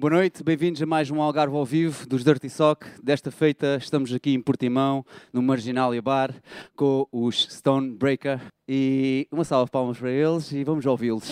Boa noite, bem-vindos a mais um Algarve ao vivo dos Dirty Sock. Desta feita estamos aqui em Portimão, no Marginalia Bar, com os Stonebreaker. E uma salva de palmas para eles e vamos ouvi-los.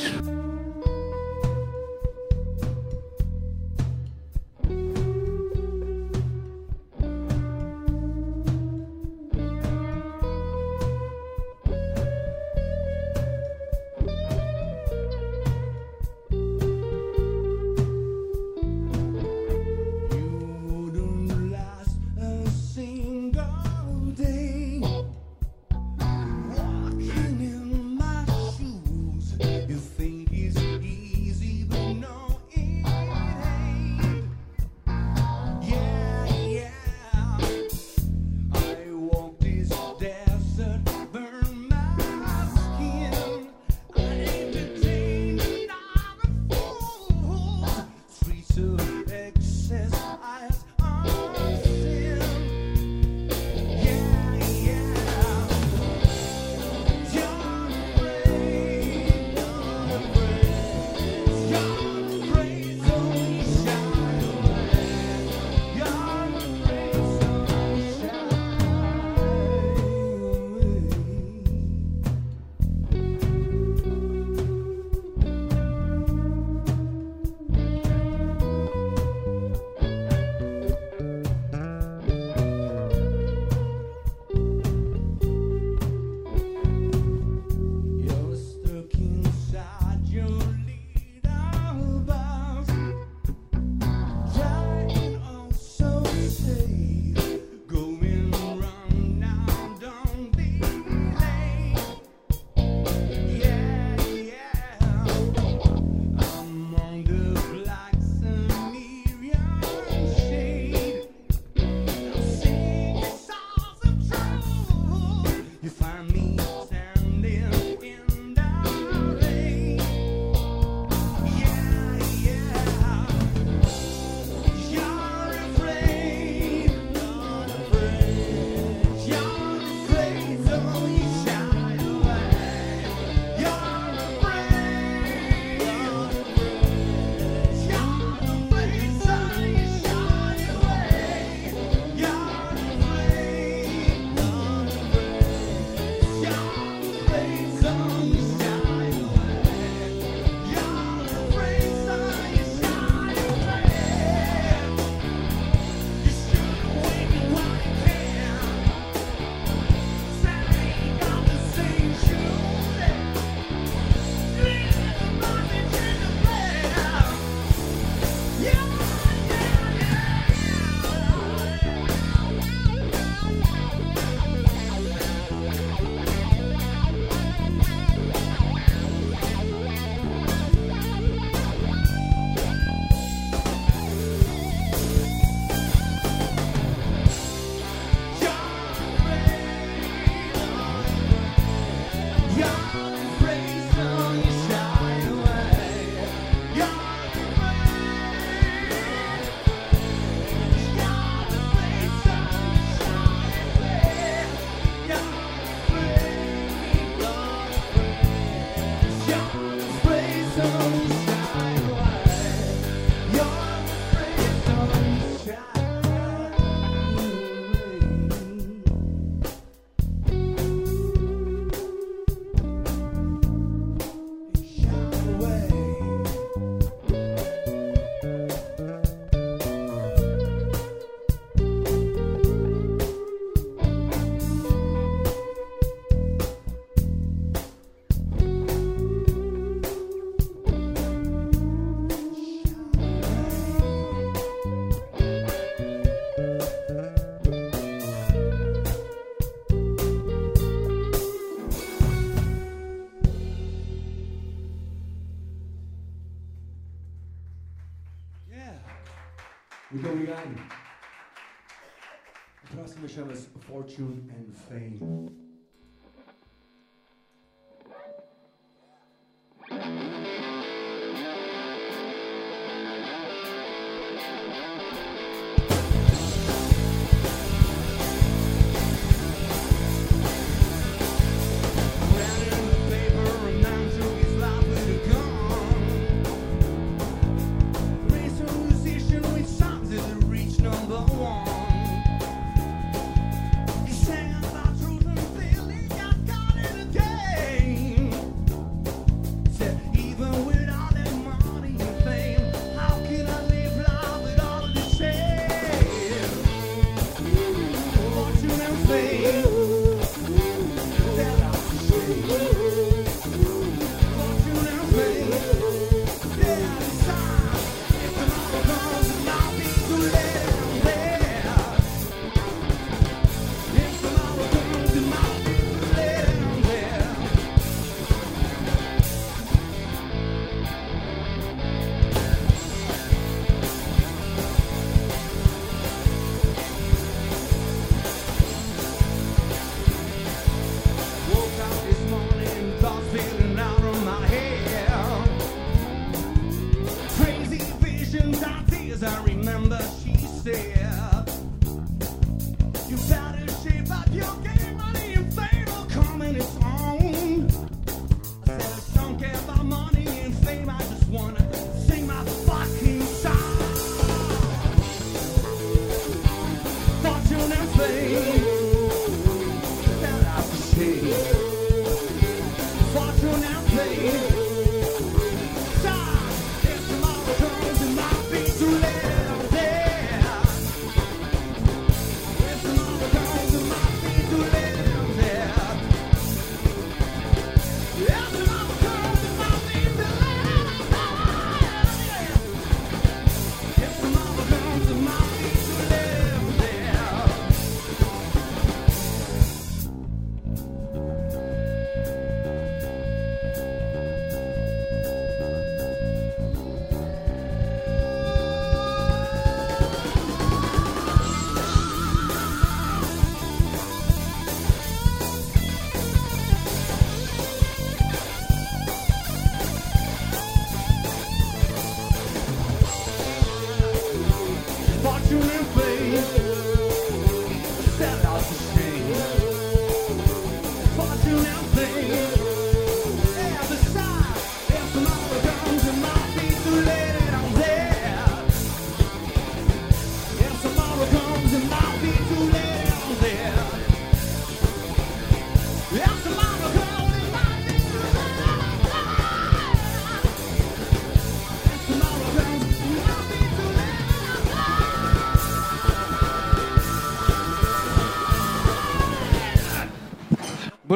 fortune and fame.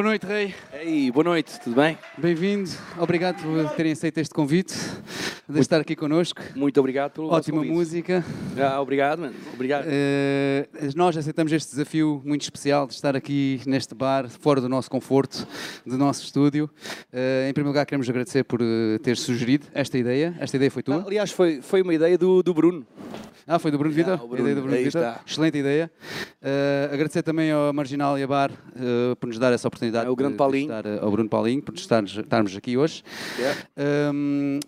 Boa noite, Rei. Ei, boa noite, tudo bem? Bem-vindo. Obrigado por terem aceito este convite, de estar aqui connosco. Muito obrigado pelo Ótima música. Ah, obrigado, mano. Obrigado. Eh, nós aceitamos este desafio muito especial de estar aqui neste bar, fora do nosso conforto, do nosso estúdio. Eh, em primeiro lugar, queremos agradecer por eh, ter sugerido esta ideia. Esta ideia foi Ah, tua? aliás, foi, foi uma ideia do, do Bruno. Ah, foi do Bruno Ah, Vitor? o A ideia do Bruno, Vitor. Excelente ideia. Agradecer também ao Marginal e a Bar por nos dar essa oportunidade É, o grande de- de Paulinho. estar, ao Bruno Paulinho por estarmos, estarmos aqui hoje. Hum,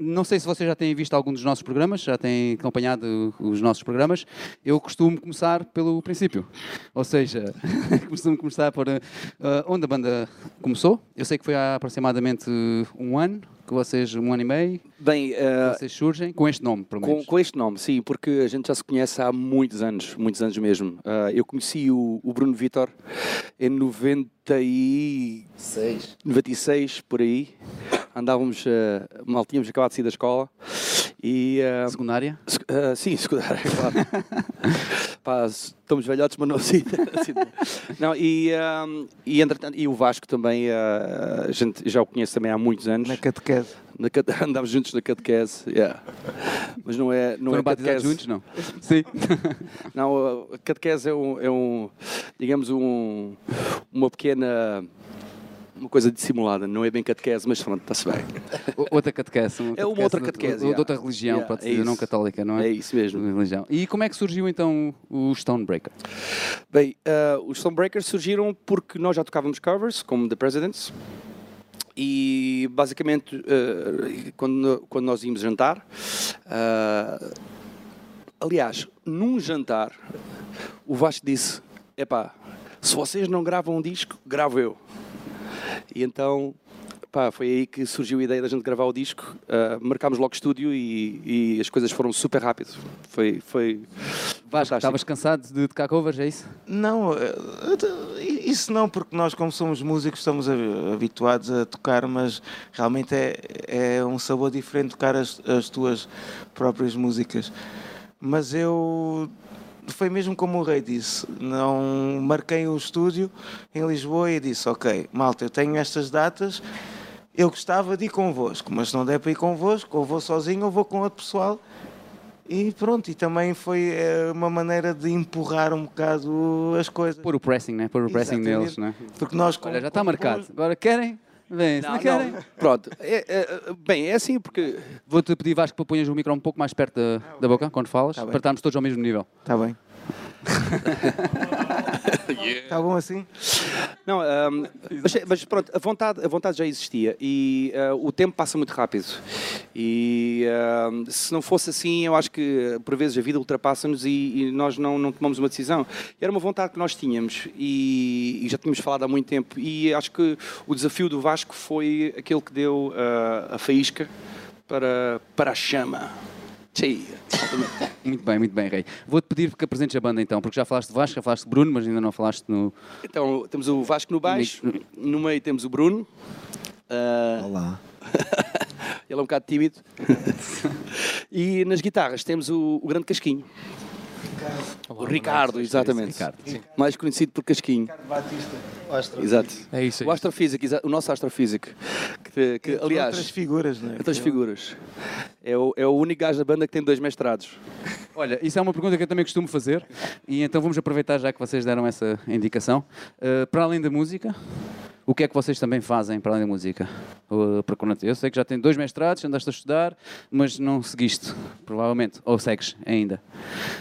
não sei se vocês já têm visto algum dos nossos programas, já têm acompanhado os nossos programas. Eu costumo começar pelo princípio. Ou seja, costumo começar por eh, onde a banda começou. Eu sei que foi há aproximadamente um ano que vocês, um ano e meio, Bem, ah, vocês surgem com este nome, pelo com, menos. com este nome, sim, porque a gente já se conhece há muitos anos, muitos anos mesmo. Ah, eu conheci o, o Bruno Vitor em 96, 96 por aí. Andávamos, ah, mal tínhamos acabado de sair da escola e Secundária. Se- sim, secundária, claro. Pá, estamos velhotes, mas não assim. assim. Não, e, ah, e, entretanto, e o Vasco também, ah, a gente já o conhece também há muitos anos. Na catequese. Na cate- Andámos juntos na catequese, yeah. mas não é, não Foram é catequese. juntos, não? Sim. Não, a catequese é um, é um digamos, um, uma pequena, uma coisa dissimulada. Não é bem catequese, mas pronto, está-se bem. Outra catequese. É uma outra catequese, de- de outra religião, Yeah, pode é dizer, não católica, não é? É isso mesmo. Religião. E como é que surgiu então o Stonebreaker? Bem, ah, os Stonebreakers surgiram porque nós já tocávamos covers, como The Presidents, e basicamente ah, quando, quando nós íamos jantar, ah, aliás, num jantar, o Vasco disse: Epá, se vocês não gravam um disco, gravo eu. E então. Pá, foi aí que surgiu a ideia da gente gravar o disco. Ah, marcámos logo estúdio e, e as coisas foram super rápido. Foi, foi fantástico. estavas cansado de tocar covers, é isso? Não, eh, isso não, porque nós, como somos músicos, estamos habituados a tocar, mas realmente é, é um sabor diferente tocar as, as tuas próprias músicas. Mas eu. Foi mesmo como o Rei disse, não marquei o estúdio em Lisboa e disse: Ok, malta, eu tenho estas datas, eu gostava de ir convosco, mas se não der para ir convosco, ou vou sozinho ou vou com outro pessoal. E pronto, e também foi eh, uma maneira de empurrar um bocado as coisas. Pôr o pressing, né? Pôr o pressing Exatamente. neles, né? Porque nós Olha, já está marcado. Agora querem? Vem, se não, Não, querem. não. Pronto. É, é, bem, é assim porque. Vou-te pedir, Vasco, para ponhas o micro um pouco mais perto da, da boca quando falas, Tá bem. para estarmos todos ao mesmo nível. Está bem. Está bom assim? Não, ahm, mas, mas pronto, a vontade, a vontade já existia e ah, o tempo passa muito rápido. E ahm, se não fosse assim, eu acho que por vezes a vida ultrapassa-nos e, e nós não, não tomamos uma decisão. Era uma vontade que nós tínhamos e, e já tínhamos falado há muito tempo. E acho que o desafio do Vasco foi aquele que deu ah, a faísca para, para a chama. Exatamente. Muito bem, muito bem, Rei. Vou-te pedir que apresentes a banda então, porque já falaste de Vasco, já falaste de Bruno, mas ainda não falaste no. Então temos o Vasco no baixo, no meio temos o Bruno. Ah, Olá. Ele é um bocado tímido. e nas guitarras temos o, o grande Casquinho. O Ricardo, exatamente. Ricardo, Mais conhecido por Casquinho. Astro. Exato. É isso, é O astrofísico, o nosso astrofísico. Que, que, aliás, Outras figuras, não é? outras figuras. É o, é o único gajo da banda que tem dois mestrados. Olha, isso é uma pergunta que eu também costumo fazer e então vamos aproveitar já que vocês deram essa indicação. Uh, para além da música, o que é que vocês também fazem para além da música? Uh, para eu sei que já tem dois mestrados, andaste a estudar, mas não seguiste, provavelmente, ou segues ainda.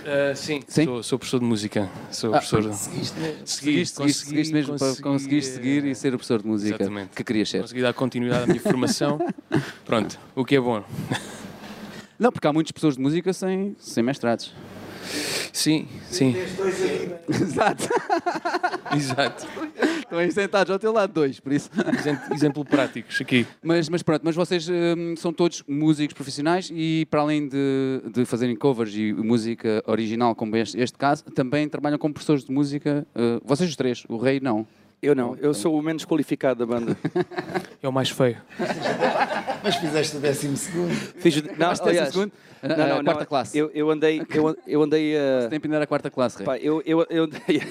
Ah, sim, Sim? Sou, sou professor de música. Sou Ah, professor. Seguiste mesmo. Segui, Seguiste, seguiste, consegui- mesmo para consegui, conseguiste eh, seguir e ser o professor de música exatamente. que querias ser. Consegui dar continuidade à minha formação. Pronto, o que é bom. Não, porque há muitas pessoas de música sem, sem mestrados. Sim, sim, Exato. exato. Estão aí sentados ao teu lado, dois, por isso. Exemplo, exemplo práticos aqui. Mas, mas pronto, mas vocês hum, são todos músicos profissionais e para além de, de fazerem covers e música original, como este, este caso, também trabalham como professores de música. uh, vocês os três, o Rei não. Eu não, eu sou o menos qualificado da banda. É o mais feio. Mas fizeste o décimo segundo. Fiz, o- não, décimo aliás, segundo? não, Ah, não, ah, não, quarta classe. Eu, eu andei, eu, eu andei a. Tem que aprender a quarta classe, Rei. Pá, eu, eu, eu andei,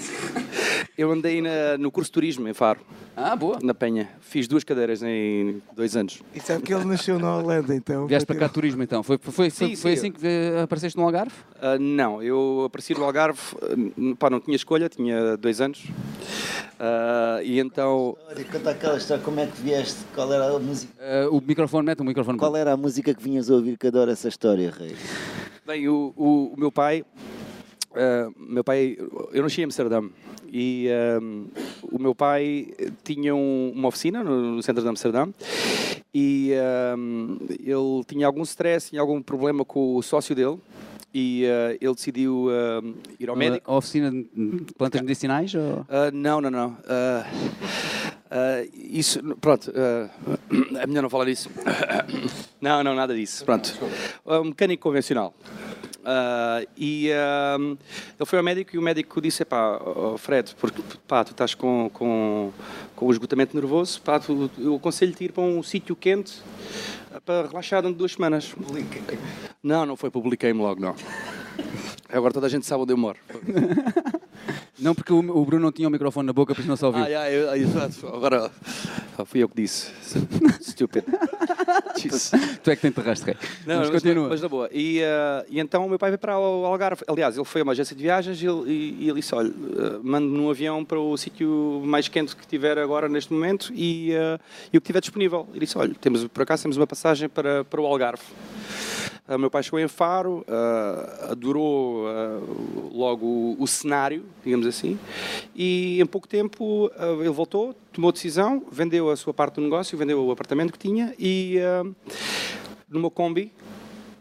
eu andei na- no curso de turismo em Faro, Ah, boa. na Penha. Fiz duas cadeiras em dois anos. E sabe que ele nasceu na Holanda, então. Vieste para cá turismo então. Foi, foi, foi, Sim, foi sim. assim que eh, apareceste no Algarve? Ah, não, eu apareci no Algarve, ah, pá, não tinha escolha, tinha dois anos. Ah, e então, Olha, conta aquela história, como é que vieste? Qual era a música? Uh, o microfone, mete o microfone. Qual era a música que vinhas a ouvir que adoro essa história, Rei? bem, o, o, o meu pai, ah, meu pai, eu nasci em Amsterdã e ah, o meu pai tinha um- uma oficina no, no centro de Amsterdã e ah, ele tinha algum stress, tinha algum problema com o sócio dele e ah, ele decidiu ah, ir ao médico. A oficina de plantas medicinais? Ou... Ah, não, não, não. Isso, pronto, é melhor não falar disso. Não, não, nada disso. Pronto. Um mecânico convencional. Ah, e ah, ele foi ao médico e o médico disse: pá, Fred, porque pá, tu estás com, com, com o esgotamento nervoso, pá, tu, eu aconselho-te ir para um sítio quente ah, para relaxar durante duas semanas. Não, não foi, publiquei-me logo, não. Agora toda a gente sabe onde eu moro. Não, porque o, o Bruno não tinha o microfone na boca, por isso não se ouviu. Ah, yeah, eu, exato. Agora ah, fui eu que disse. Stupid. Tu é que te enterraste, Rei. Não, mas mas, continua. mas na boa. E, ah, e então o meu pai veio para o Algarve. Aliás, ele foi a uma agência de viagens e ele, e, e ele disse: Olha, ah, mande-me num avião para o sítio mais quente que tiver agora neste momento e, ah, e o que tiver disponível. Ele disse: Olha, temos, por acaso temos uma passagem para, para o Algarve. Ah, meu pai chegou em Faro, ah, adorou ah, logo o, o cenário, digamos assim, e em pouco tempo ele voltou, tomou decisão, vendeu a sua parte do negócio, vendeu o apartamento que tinha e numa Kombi,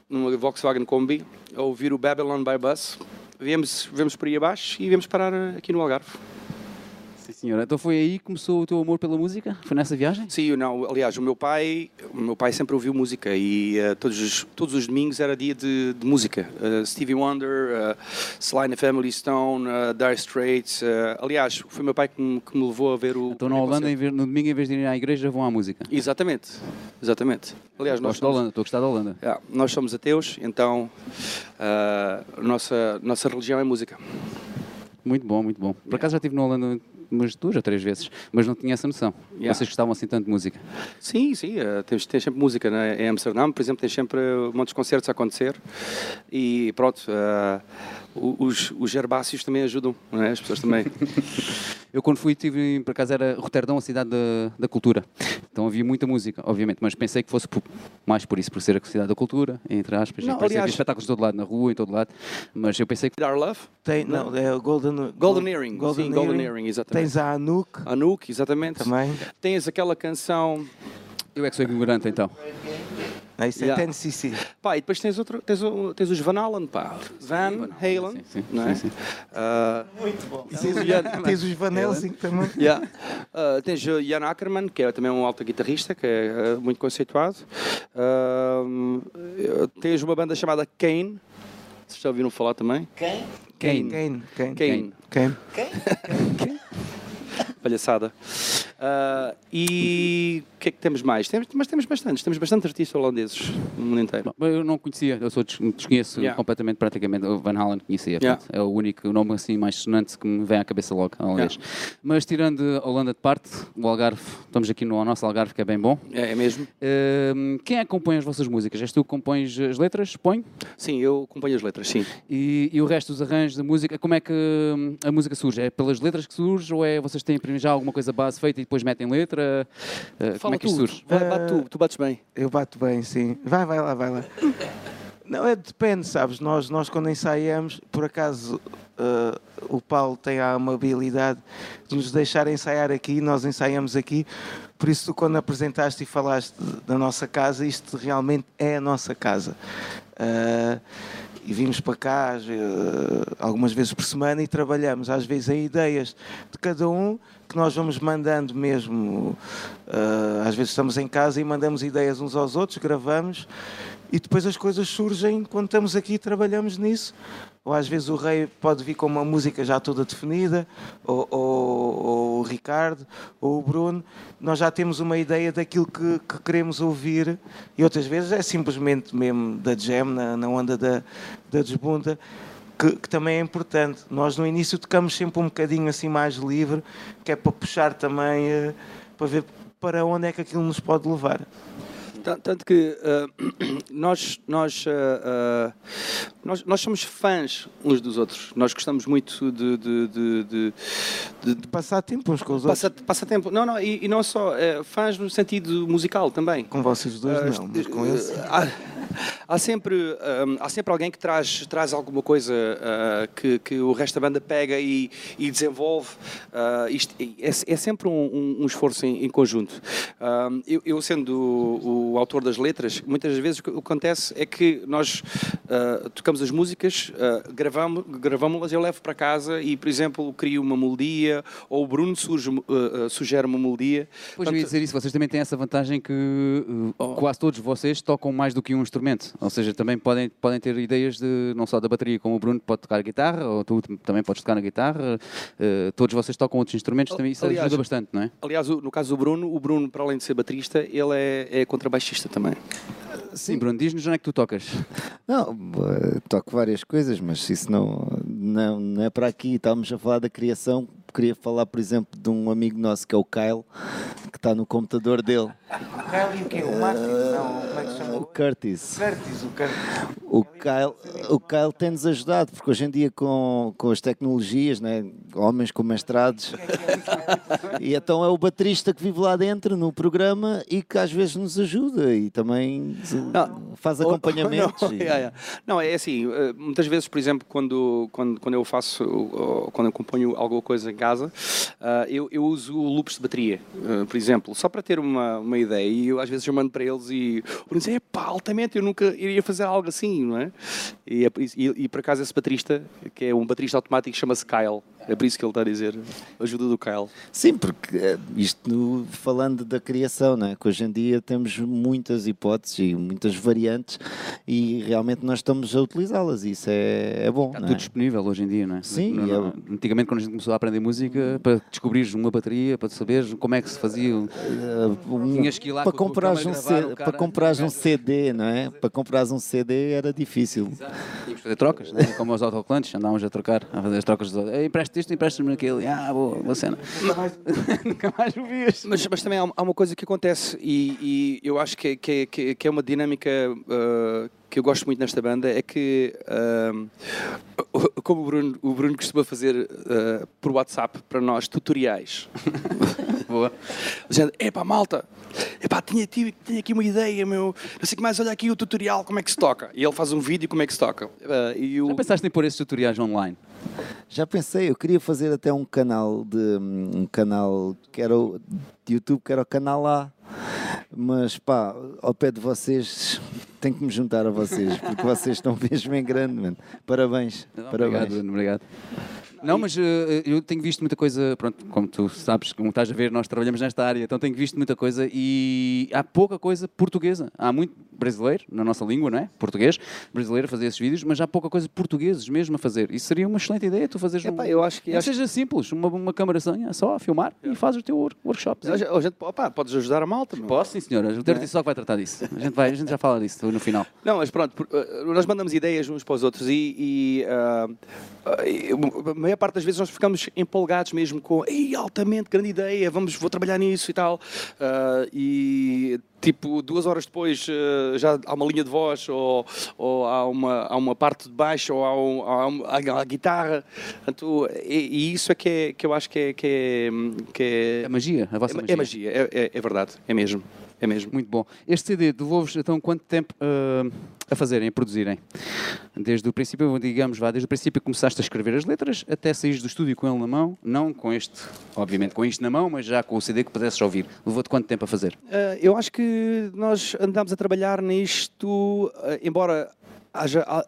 numa Volkswagen Kombi, a ouvir o Babylon by Bus, viemos, viemos por aí abaixo e viemos parar aqui no Algarve. Senhora. Então foi aí que começou o teu amor pela música? Foi nessa viagem? Sim, não, aliás, o meu pai, o meu pai sempre ouviu música e eh, todos, os, todos os domingos era dia de, de música. Eh, Stevie Wonder, uh, Sly and the Family Stone, uh, Dire Straits. aliás, foi meu pai que me, que me levou a ver o. Então na Holanda, vez- no domingo, em vez de irem à igreja, vão à música. Exatamente, exatamente. Aliás, nós Gosto da somos, Holanda, estou a gostar da Holanda. Yeah, nós somos ateus, então uh, a nossa, nossa religião é música. Muito bom, muito bom. Por acaso já estive na Holanda umas duas ou três vezes, mas não tinha essa noção. Yeah. Vocês gostavam assim tanto de música. Sim, sim, eh, temos, tem sempre música né? em Amsterdã, por exemplo, tem sempre muitos concertos a acontecer e pronto, o- os, os herbáceos também ajudam, não é? as pessoas também. Eu quando fui, tive, por acaso era Roterdão, a cidade da, da cultura. Então havia muita música, obviamente, mas pensei que fosse por- mais por isso, por ser a cidade da cultura, entre aspas. Não, e aliás- havia espetáculos de todo lado, na rua, em todo lado. Mas eu pensei que Our Love, Tem, não, é o Golden, Golden Earring, sim, Golden Earring, exatamente. Tens a Anouk Anouk, exatamente. também. Tens aquela canção. eu é que sou ignorante então. Não, isso Yeah. é Tennessee. Pá, e depois tens, outro, tens, o- tens os Van Halen, pá. Van Halen, Sim, sim, não é? sim, sim. Ah, E tens, o- tens os Van Helsing também. yeah. Ah, tens o Jan Ackerman, que é também um alto guitarrista, que é ah, muito conceituado. Ah, tens uma banda chamada Kane. Vocês já ouviram falar também? Quem? Kane. Kane. Kane. Kane. Kane. Palhaçada. Ah, e o que é que temos mais? Temos, mas temos bastantes, temos bastante artistas holandeses no mundo inteiro. Bom, Eu não conhecia, eu sou des- desconheço Yeah. completamente, praticamente. O Van Halen conhecia. Yeah. portanto, É o único nome assim mais sonante que me vem à cabeça logo, aliás. Mas tirando a Holanda de parte, o Algarve, estamos aqui no nosso Algarve, que é bem bom. É, é mesmo? Hum, quem é que compõe as vossas músicas? És tu que compões as letras? Põe? Sim, eu acompanho as letras, sim. E, e o resto dos arranjos da música, como é que hum, a música surge? É pelas letras que surge ou é vocês têm já alguma coisa base feita e depois metem letra? Uh, como é que isto surge? Vai, bate tu, tu bates bem. Eu bato bem, sim. Vai, vai lá, vai lá. Não, é, depende, sabes? Nós, nós quando ensaiamos, por acaso eh, o Paulo tem a amabilidade de nos deixar ensaiar aqui, nós ensaiamos aqui. Por isso, tu, quando apresentaste e falaste da nossa casa, isto realmente é a nossa casa. Eh, e vimos para cá ve- algumas vezes por semana e trabalhamos às vezes em ideias de cada um que nós vamos mandando mesmo. eh, às vezes estamos em casa e mandamos ideias uns aos outros, gravamos e depois as coisas surgem quando estamos aqui e trabalhamos nisso. Ou às vezes o rei pode vir com uma música já toda definida, ou, ou- ou o Ricardo, ou o Bruno. Nós já temos uma ideia daquilo que, que queremos ouvir, e outras vezes é simplesmente mesmo da jam, na, na onda da, da desbunda, que, que também é importante. Nós no início tocamos sempre um bocadinho assim mais livre, que é para puxar também, eh, para ver para onde é que aquilo nos pode levar. Tan- Tanto que ah, nós, nós, ah, nós, nós somos fãs uns dos outros. Nós gostamos muito de, de, de, de- de- Passar tempo uns com os outros. passa, passatempo. Não, não, e, e não só eh, fãs no sentido musical também. Com vocês dois Ah, não, mas com eh, eles. Há, há sempre, hum, há sempre alguém que traz, traz alguma coisa que, que o resto da banda pega e, e desenvolve. Isto é, é sempre um, um- um esforço em, em conjunto. Eu, eu sendo o, o autor das letras, muitas vezes o que acontece é que nós ah, tocamos as músicas, uh, gravamos, gravamos-las, eu levo para casa e, por exemplo, crio uma melodia ou o Bruno surge, ah, ah, sugere uma melodia. Pois eu ia dizer isso, vocês também têm essa vantagem que uh, quase todos vocês tocam mais do que um instrumento. Ou seja, também podem, podem ter ideias de não só da bateria, como o Bruno pode tocar guitarra, ou tu também podes tocar na guitarra. uh, todos vocês tocam outros instrumentos, também isso Aliás, ajuda bastante, não é? Aliás, no caso do Bruno, o Bruno, para além de ser baterista, ele é, é contrabaixista também. Sim, Bruno, diz-nos onde é que tu tocas. Não, eh, toco várias coisas, mas isso não, não, não é para aqui. Estávamos a falar da criação. Queria falar, por exemplo, de um amigo nosso que é o Kyle, que está no computador dele, Kyle e o quê? O Martin? Não, como é que se chama? o Curtis. Curtis, o Curtis. O Kyle, o Kyle tem-nos ajudado, porque hoje em dia com, com as tecnologias, né, homens com mestrados, e então é o baterista que vive lá dentro no programa e que às vezes nos ajuda e também Não. faz Ou- acompanhamentos. Não, e- yeah, yeah. Não, é assim, eh, muitas vezes, por exemplo, quando, quando, quando eu faço, quando eu componho alguma coisa em casa, ah, eu, eu uso loops de bateria, eh, por exemplo, só para ter uma, uma ideia. E eu às vezes eu mando para eles e o Bruno diz, é pá, altamente, eu nunca iria fazer algo assim, não é? E, é e, e por acaso esse baterista, que é um baterista automático, chama-se Kyle. É por isso que ele está a dizer, ajuda do Kyle. Sim, porque eh, isto no- falando da criação, né? que hoje em dia temos muitas hipóteses e muitas variantes e realmente nós estamos a utilizá-las e isso é, é bom. Está não tudo é? disponível hoje em dia, não é? Sim, Não- não- é- Antigamente, quando a gente começou a aprender música, para descobrires uma bateria, para saberes como é que se fazia. Eh, um- Tinhas que ir lá para com a tua comprares um, câmara gravar C- o cara- para comprares um CD, não é? Para comprares um CD era difícil. Tínhamos que fazer trocas, né? como os autocolantes, andávamos a trocar, a fazer as trocas. dos- Eh, Empresta disto, emprestas-me aquele. Ah, boa, boa cena. Nunca mais o vias. Mas, mas também há, há uma coisa que acontece e, e eu acho que, é- que, é- que, é- que é uma dinâmica uh, que eu gosto muito nesta banda é que um, como o Bruno, o Bruno costuma fazer uh, por WhatsApp para nós tutoriais. Boa. Dizendo, epá, malta, epá, tinha, tinha, tinha aqui uma ideia, meu, não sei o que mais, olha aqui o tutorial, como é que se toca. E ele faz um vídeo como é que se toca. Uh, e o... Já pensaste em pôr esses tutoriais online? Já pensei, eu queria fazer até um canal de um canal que era o de YouTube, que era o canal A. Mas pá, ao pé de vocês tenho que me juntar a vocês, porque vocês estão mesmo em grande, mano. Parabéns. Obrigado, parabéns. Bruno, obrigado. Não, mas eh, eu tenho visto muita coisa, pronto, como tu sabes, como estás a ver, nós trabalhamos nesta área, então tenho visto muita coisa e há pouca coisa portuguesa. Há muito brasileiro, na nossa língua, não é? Português, brasileiro a fazer esses vídeos, mas há pouca coisa portugueses mesmo a fazer. Isso seria uma excelente ideia, tu fazeres Epá, um... eu acho que- acho- seja simples, uma, uma câmarazinha só a filmar e fazes o teu wor- workshop. A gente- a gente- opá, podes ajudar a malta, meu. Posso, sim senhora. O Dirty Sock vai tratar disso. A gente, vai, a gente já fala disso no final. Não, mas pronto, eh, nós mandamos ideias uns para os outros e, e, e a maior parte das vezes nós ficamos empolgados mesmo com Ei, altamente, grande ideia, vamos, vou trabalhar nisso e tal. Ah, e tipo, duas horas depois eh, já há uma linha de voz ou, ou há, uma, há uma parte de baixo ou há, um- há uma- há a guitarra. Portanto, e, e isso é que, é que eu acho que é, que é, que é, É magia, a vossa é, magia. é magia, é, é- é verdade, é mesmo. É mesmo. Muito bom. Este CD devolves então quanto tempo ah, a fazerem, a produzirem? Desde o princípio, digamos, vá, desde o princípio começaste a escrever as letras até saís do estúdio com ele na mão, não com este, obviamente com isto na mão, mas já com o CD que pudesses ouvir. Levou-te quanto tempo a fazer? Uh, eu acho que nós andámos a trabalhar nisto, uh, embora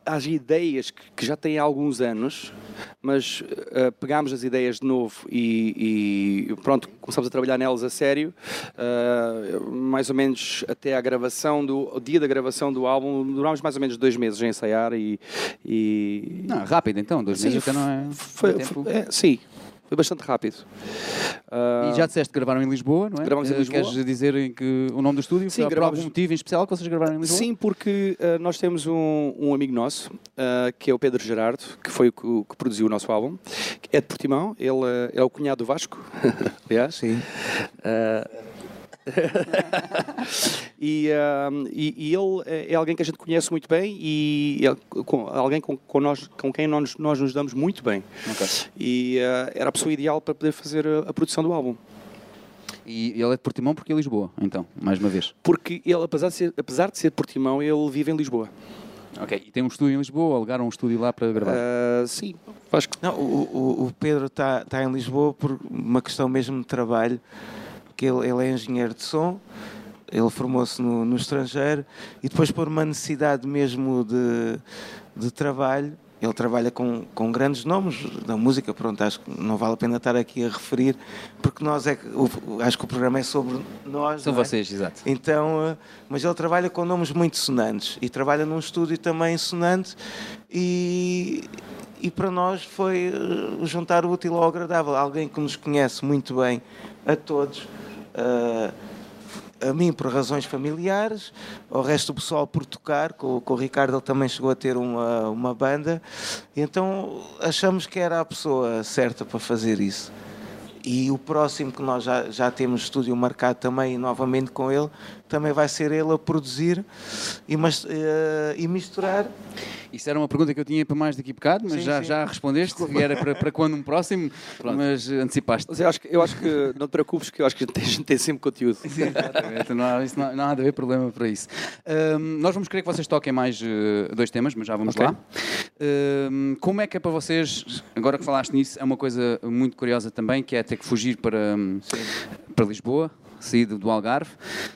haja ideias que, que já têm há alguns anos, mas uh, pegámos as ideias de novo e, e pronto, começámos a trabalhar nelas a sério, uh, mais ou menos até a gravação, do o dia da gravação do álbum, durámos mais ou menos dois meses a ensaiar e... e... Não, rápido então, dois meses até não é. foi, foi- é, sim, foi bastante rápido. Uh, E já disseste que gravaram em Lisboa, não é? Gravamos em Eh, Lisboa. Queres dizer em que o nome do estúdio? Sim, Por gravámos- algum motivo em especial que vocês gravaram em Lisboa? Sim, porque uh, nós temos um, um amigo nosso, uh, que é o Pedro Gerardo, que foi o que, o que produziu o nosso álbum, é de Portimão, ele é o cunhado do Vasco, aliás. Sim. E, uh, e- e ele é é alguém que a gente conhece muito bem e é com- alguém com, com nós, com quem nós, nós nos damos muito bem. Ok. E uh, era a pessoa ideal para poder fazer a, a produção do álbum. E ele é de Portimão porque é Lisboa, então, mais uma vez. Porque ele, apesar de ser, apesar de ser de Portimão, ele vive em Lisboa. Ok. E tem um estúdio em Lisboa, alugaram um estúdio lá para gravar. Uh, sim, Vasco. Não, o, o- o Pedro está tá em Lisboa por uma questão mesmo de trabalho, que ele, ele é engenheiro de som, ele formou-se no, no estrangeiro e depois por uma necessidade mesmo de, de trabalho, ele trabalha com, com grandes nomes da música, pronto, acho que não vale a pena estar aqui a referir, porque nós é que, o- acho que o programa é sobre nós. São é? vocês, exato. Então, eh, mas ele trabalha com nomes muito sonantes e trabalha num estúdio também sonante e, e para nós foi eh, juntar o útil ao agradável. Alguém que nos conhece muito bem a todos, a mim por razões familiares, ao resto do pessoal por tocar, com, com o Ricardo ele também chegou a ter uma, uma banda, então achamos que era a pessoa certa para fazer isso. E o próximo que nós já, já temos estúdio marcado também, novamente com ele, também vai ser ele a produzir e, mas, eh, e misturar. Isso era uma pergunta que eu tinha para mais daqui a bocado, mas Sim, já, sim. já respondeste, que era para, para quando um próximo, mas eh, antecipaste. Mas eu acho, que, eu acho que não te preocupes, que eu acho que a gente tem, sempre conteúdo. Sim, exatamente. Não há, isso não, não há de haver problema para isso. Ahm, nós vamos querer que vocês toquem mais eh, dois temas, mas já vamos Ok. lá. Ahm, como é que é para vocês, agora que falaste nisso, é uma coisa muito curiosa também, que é ter que fugir para, para Lisboa, sair do do Algarve.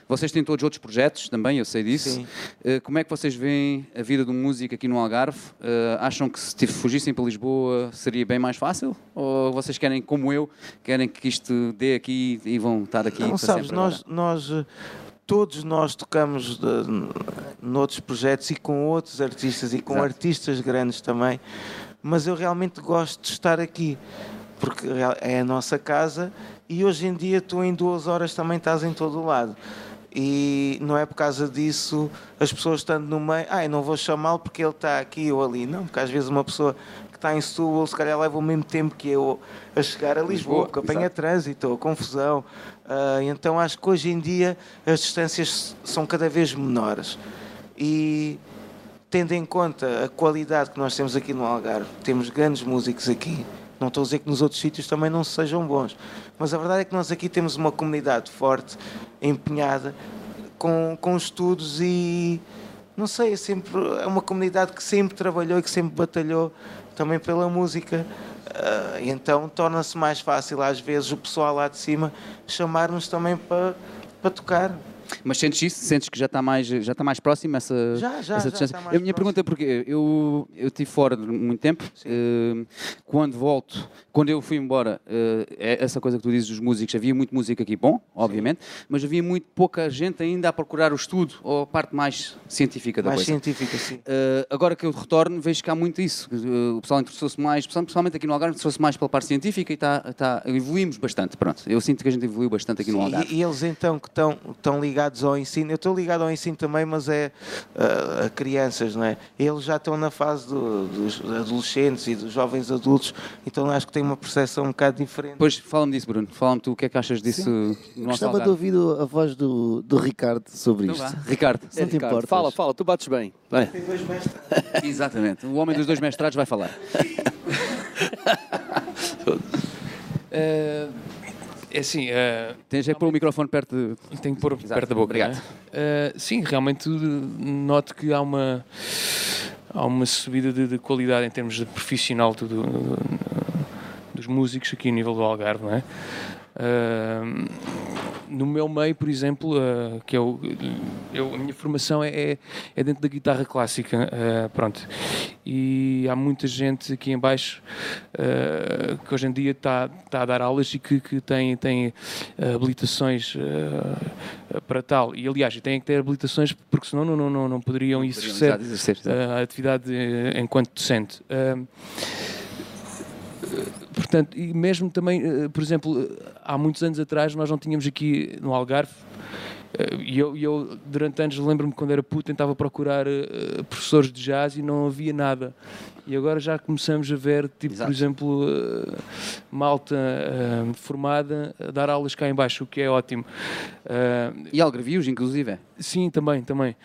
Vocês têm todos outros projetos também, eu sei disso. Eh, como é que vocês veem a vida um músico aqui no Algarve? Eh, acham que se fugissem para Lisboa seria bem mais fácil? Ou vocês querem, como eu, querem que isto dê aqui e vão estar aqui Não para sabes, sempre nós, nós eh, todos nós tocamos de, noutros projetos e com outros artistas e com Exato. artistas grandes também, mas eu realmente gosto de estar aqui porque é a nossa casa e hoje em dia tu em duas horas também estás em todo o lado. E não é por causa disso as pessoas estando no meio, ah, eu não vou chamá-lo porque ele está aqui ou ali. Não, porque às vezes uma pessoa que está em Setúbal se calhar leva o mesmo tempo que eu a chegar a Lisboa, Lisboa, porque apanha trânsito, confusão. Ah, então acho que hoje em dia as distâncias são cada vez menores. E tendo em conta a qualidade que nós temos aqui no Algarve, temos grandes músicos aqui. Não estou a dizer que nos outros sítios também não sejam bons, mas a verdade é que nós aqui temos uma comunidade forte, empenhada, com, com estudos e não sei, é, sempre, é uma comunidade que sempre trabalhou e que sempre batalhou também pela música. E então torna-se mais fácil às vezes o pessoal lá de cima chamar-nos também para, para tocar. Mas sentes isso? Sentes que já está mais, já está mais próximo essa, Já, já, essa já distância? mais a minha pergunta é porque eu eu estive fora muito tempo. eh, quando volto, quando eu fui embora, é essa coisa que tu dizes dos músicos, havia muito música aqui, bom, obviamente, mas havia muito pouca gente ainda a procurar o estudo ou a parte mais científica da mais coisa. científica, sim. Uh, agora que eu retorno, vejo que há muito isso. Uh, o pessoal interessou-se mais, principalmente aqui no Algarve, interessou-se mais pela parte científica e tá, tá, evoluímos bastante. Pronto, eu sinto que a gente evoluiu bastante aqui no Sim, Algarve. e, e eles então que estão, ligados ao ensino, eu estou ligado ao ensino também, mas é a crianças, não é? Eles já estão na fase do- dos adolescentes e dos jovens adultos, então acho que têm uma percepção um bocado diferente. Depois fala-me disso, Bruno. Fala-me tu o que é que achas disso no nosso Gostava de ouvir a voz do, do Ricardo sobre Então isto. vá. Ricardo, Se não te Ricardo, importas. fala, fala, tu bates bem. Vai. exatamente. O homem dos dois mestrados vai falar. Eh, é assim, eh, Tens é que pôr o microfone perto de... tenho que pôr Exato, perto da boca. obrigado. é? Eh, sim, realmente noto que há uma, há uma subida de, de qualidade em termos de profissional do- do- dos músicos aqui a nível do Algarve, não é? Ah, no meu meio, por exemplo, ah, que é o, eu, a minha formação é, é- é dentro da guitarra clássica, ah, pronto. E há muita gente aqui em baixo ah, que hoje em dia está está a dar aulas e que, que tem, tem habilitações para tal. E aliás, têm que ter habilitações porque senão não, não, não, não poderiam exercer a atividade eh, enquanto docente. Portanto, e mesmo também, eh, por exemplo, eh, há muitos anos atrás nós não tínhamos aqui no Algarve, eh, e eu, eu durante anos lembro-me quando era puto tentava procurar professores de jazz e não havia nada. E agora já começamos a ver, tipo, Exato. por exemplo, eh, malta eh, formada a dar aulas cá em baixo, o que é ótimo. Eh, E algarvios, inclusive. Sim, também, também.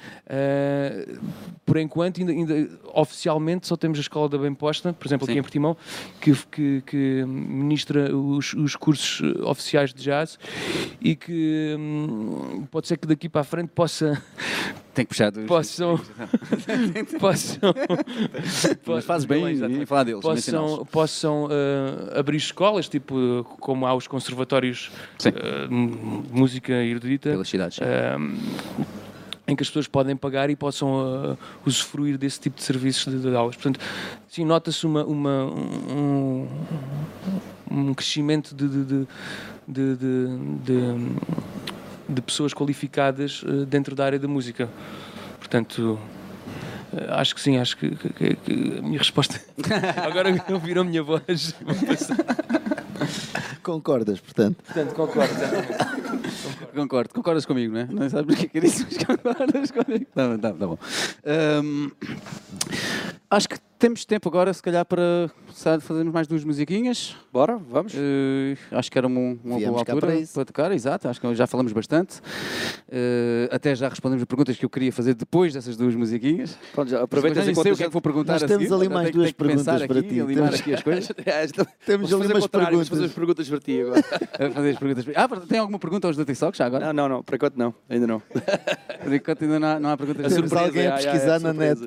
Por enquanto, ainda, ainda oficialmente só temos a Escola da Bem Posta, por exemplo, Sim. aqui em Portimão, que, que, que ministra os, os cursos oficiais de jazz e que hum, pode ser que daqui para a frente possa, Tem que puxar dos... possam, possam, Mas fazes bem em falar deles, possam, possam eh, abrir escolas, tipo como há os conservatórios de música erudita. Pelas cidades. Ahm, em que as pessoas podem pagar e possam ah, usufruir desse tipo de serviços de, de aulas. Portanto, sim, nota-se uma, uma- um, um crescimento de, de, de, de, pessoas qualificadas ah, dentro da área da música. Portanto, ah, acho que sim, acho que, que- que- a minha resposta. Agora ouviram a minha voz. Concordas, portanto. Portanto, concordo. Concordo, concordas comigo, não é? Não sabes porque que disse, mas concordas comigo. Tá, tá, tá bom. Acho que temos tempo agora, se calhar, para começar a fazermos mais duas musiquinhas. Bora, vamos. Eh, acho que era uma, uma boa Viemos altura para para tocar, exato. Acho que já falamos bastante. Eh, até já respondemos perguntas que eu queria fazer depois dessas duas musiquinhas. Pronto, já nem enquanto sei o que é que vou perguntar Nós temos ali mais duas perguntas para ti. aqui as coisas. Temos ali umas perguntas. fazer as perguntas para ti agora. Fazer as perguntas. Ah, tem alguma pergunta aos do TikTok já agora? Não, não, não, por enquanto não, ainda não. Por enquanto ainda não há, não há perguntas. A Temos surpresa, alguém a já, pesquisar é na net.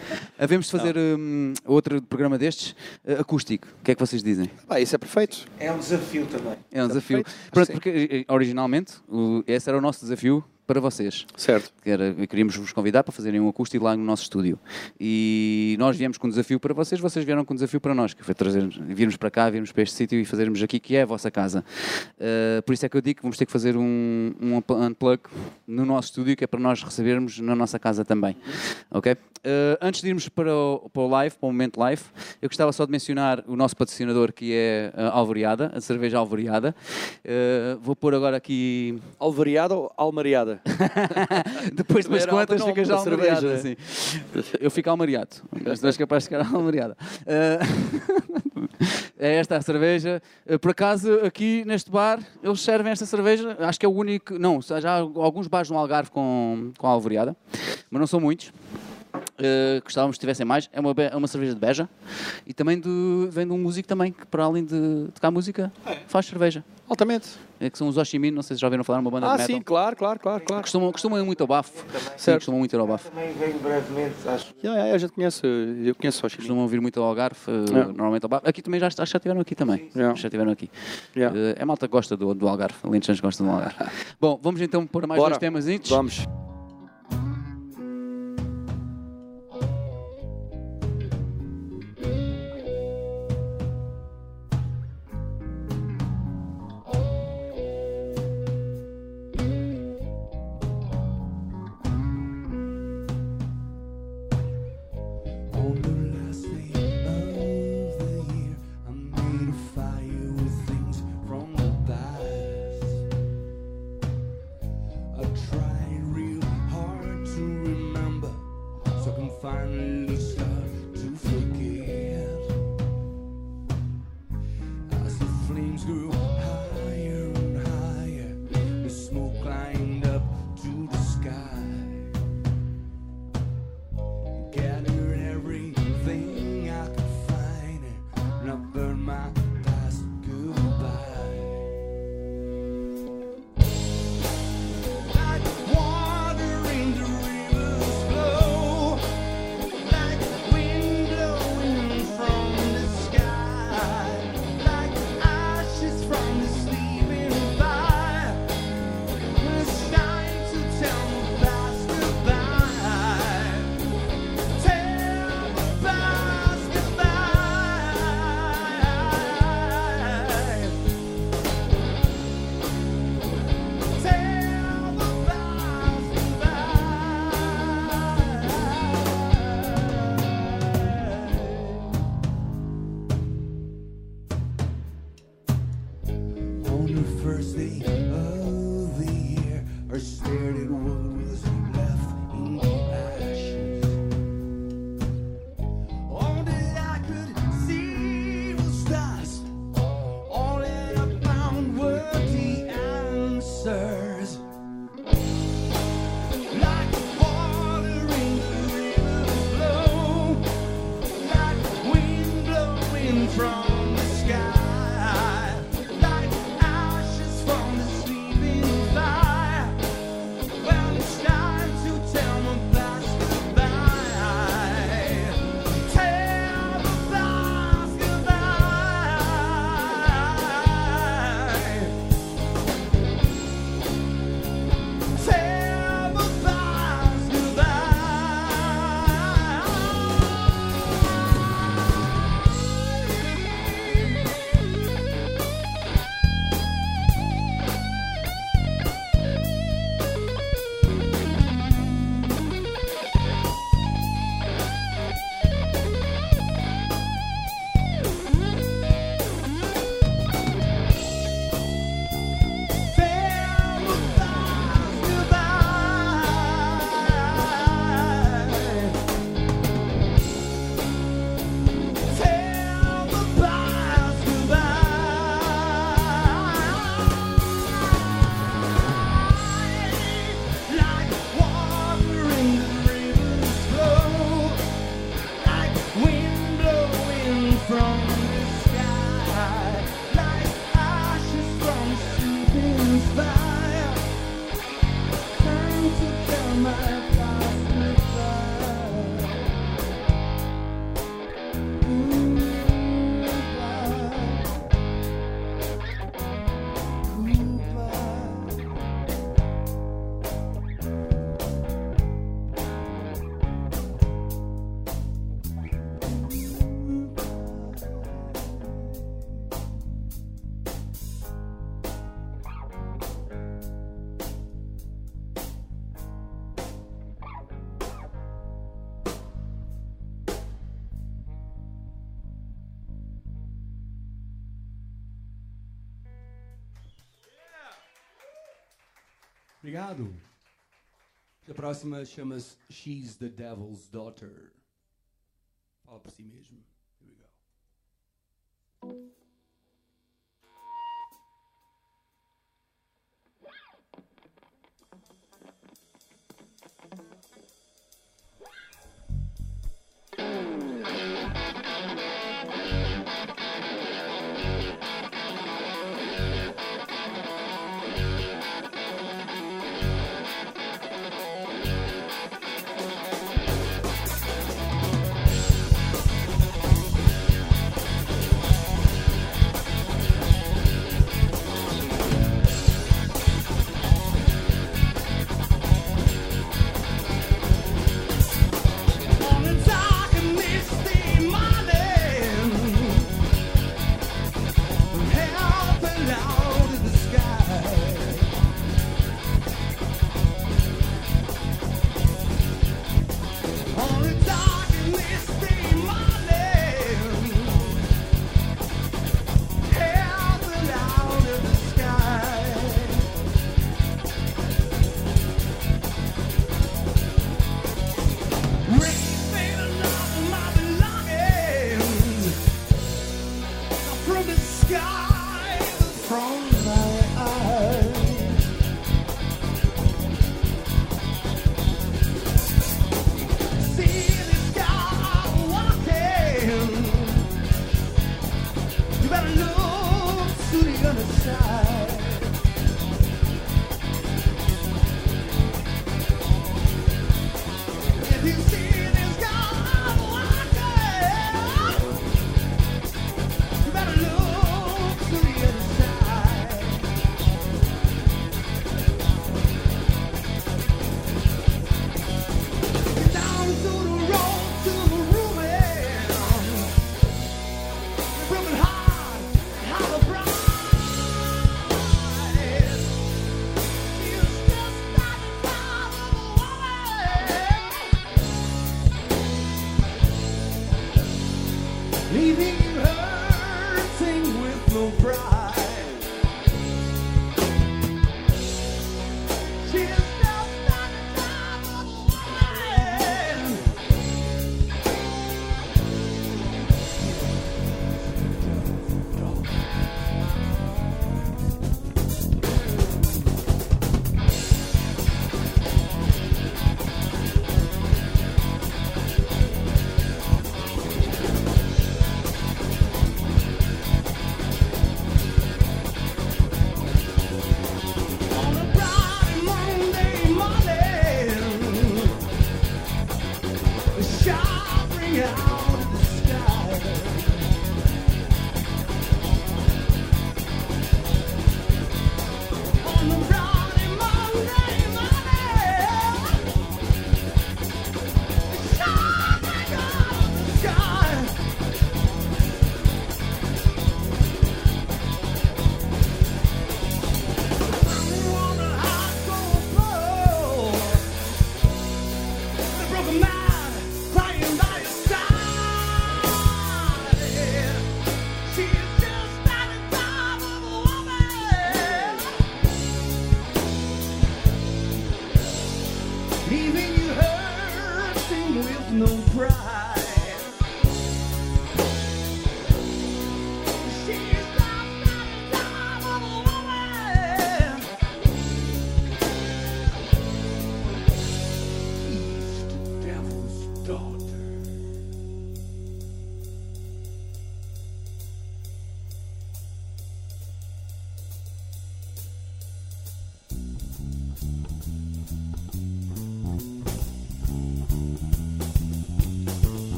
Havemos de fazer hum, outro programa destes, eh, acústico. O que é que vocês dizem? Pá, isso é perfeito. É um desafio também. É um desafio. perfeito. Pronto, porque eh, originalmente o- esse era o nosso desafio para vocês. Certo. Era, queríamos vos convidar para fazerem um acústico lá no nosso estúdio. E nós viemos com um desafio para vocês, vocês vieram com um desafio para nós, que foi trazer, virmos para cá, virmos para este sítio e fazermos aqui, que é a vossa casa. Uh, por isso é que eu digo que vamos ter que fazer um, um unplug no nosso estúdio, que é para nós recebermos na nossa casa também. Ok? Uh, antes de irmos para o, para o live, para o momento live, eu gostava só de mencionar o nosso patrocinador, que é a Alvoriada, a cerveja Alvoriada. Uh, vou pôr agora aqui Alvariada ou almariada? Depois de umas quantas alto fica nome já da cerveja, almariada. assim. Eu fico almariado, mas tu és capaz de ficar almariada. Uh, é esta a cerveja. Uh, Por acaso, aqui neste bar, eles servem esta cerveja. Acho que é o único. Não, já há alguns bares no Algarve com, com alvoriada, mas não são muitos. Uh, gostávamos que tivessem mais. É uma, é uma cerveja de Beja e também de- vem de um músico também que, para além de tocar música, faz cerveja. Altamente. É que são os Oshimin, não sei se já ouviram falar, uma banda Ah, de metal. sim, claro, claro, claro, claro. Costumam, costumam ir muito ao bafo. Sim, Certo. costumam muito ir ao bafo. Também venho brevemente, acho. Yeah, yeah, a gente conhece, eu conheço Chile. Costumam vir muito ao Algarve, eh, Yeah. normalmente ao bafo. Aqui também já, acho que já estiveram aqui também. Yeah. Já estiveram aqui. Yeah. Eh, é malta que gosta do, do Algarve, Alentejanos gostam do Algarve. Bom, vamos então pôr mais Bora. dois temas antes. Vamos. Yeah. Obrigado. A próxima chama-se She's the Devil's Daughter. Fala por si mesmo.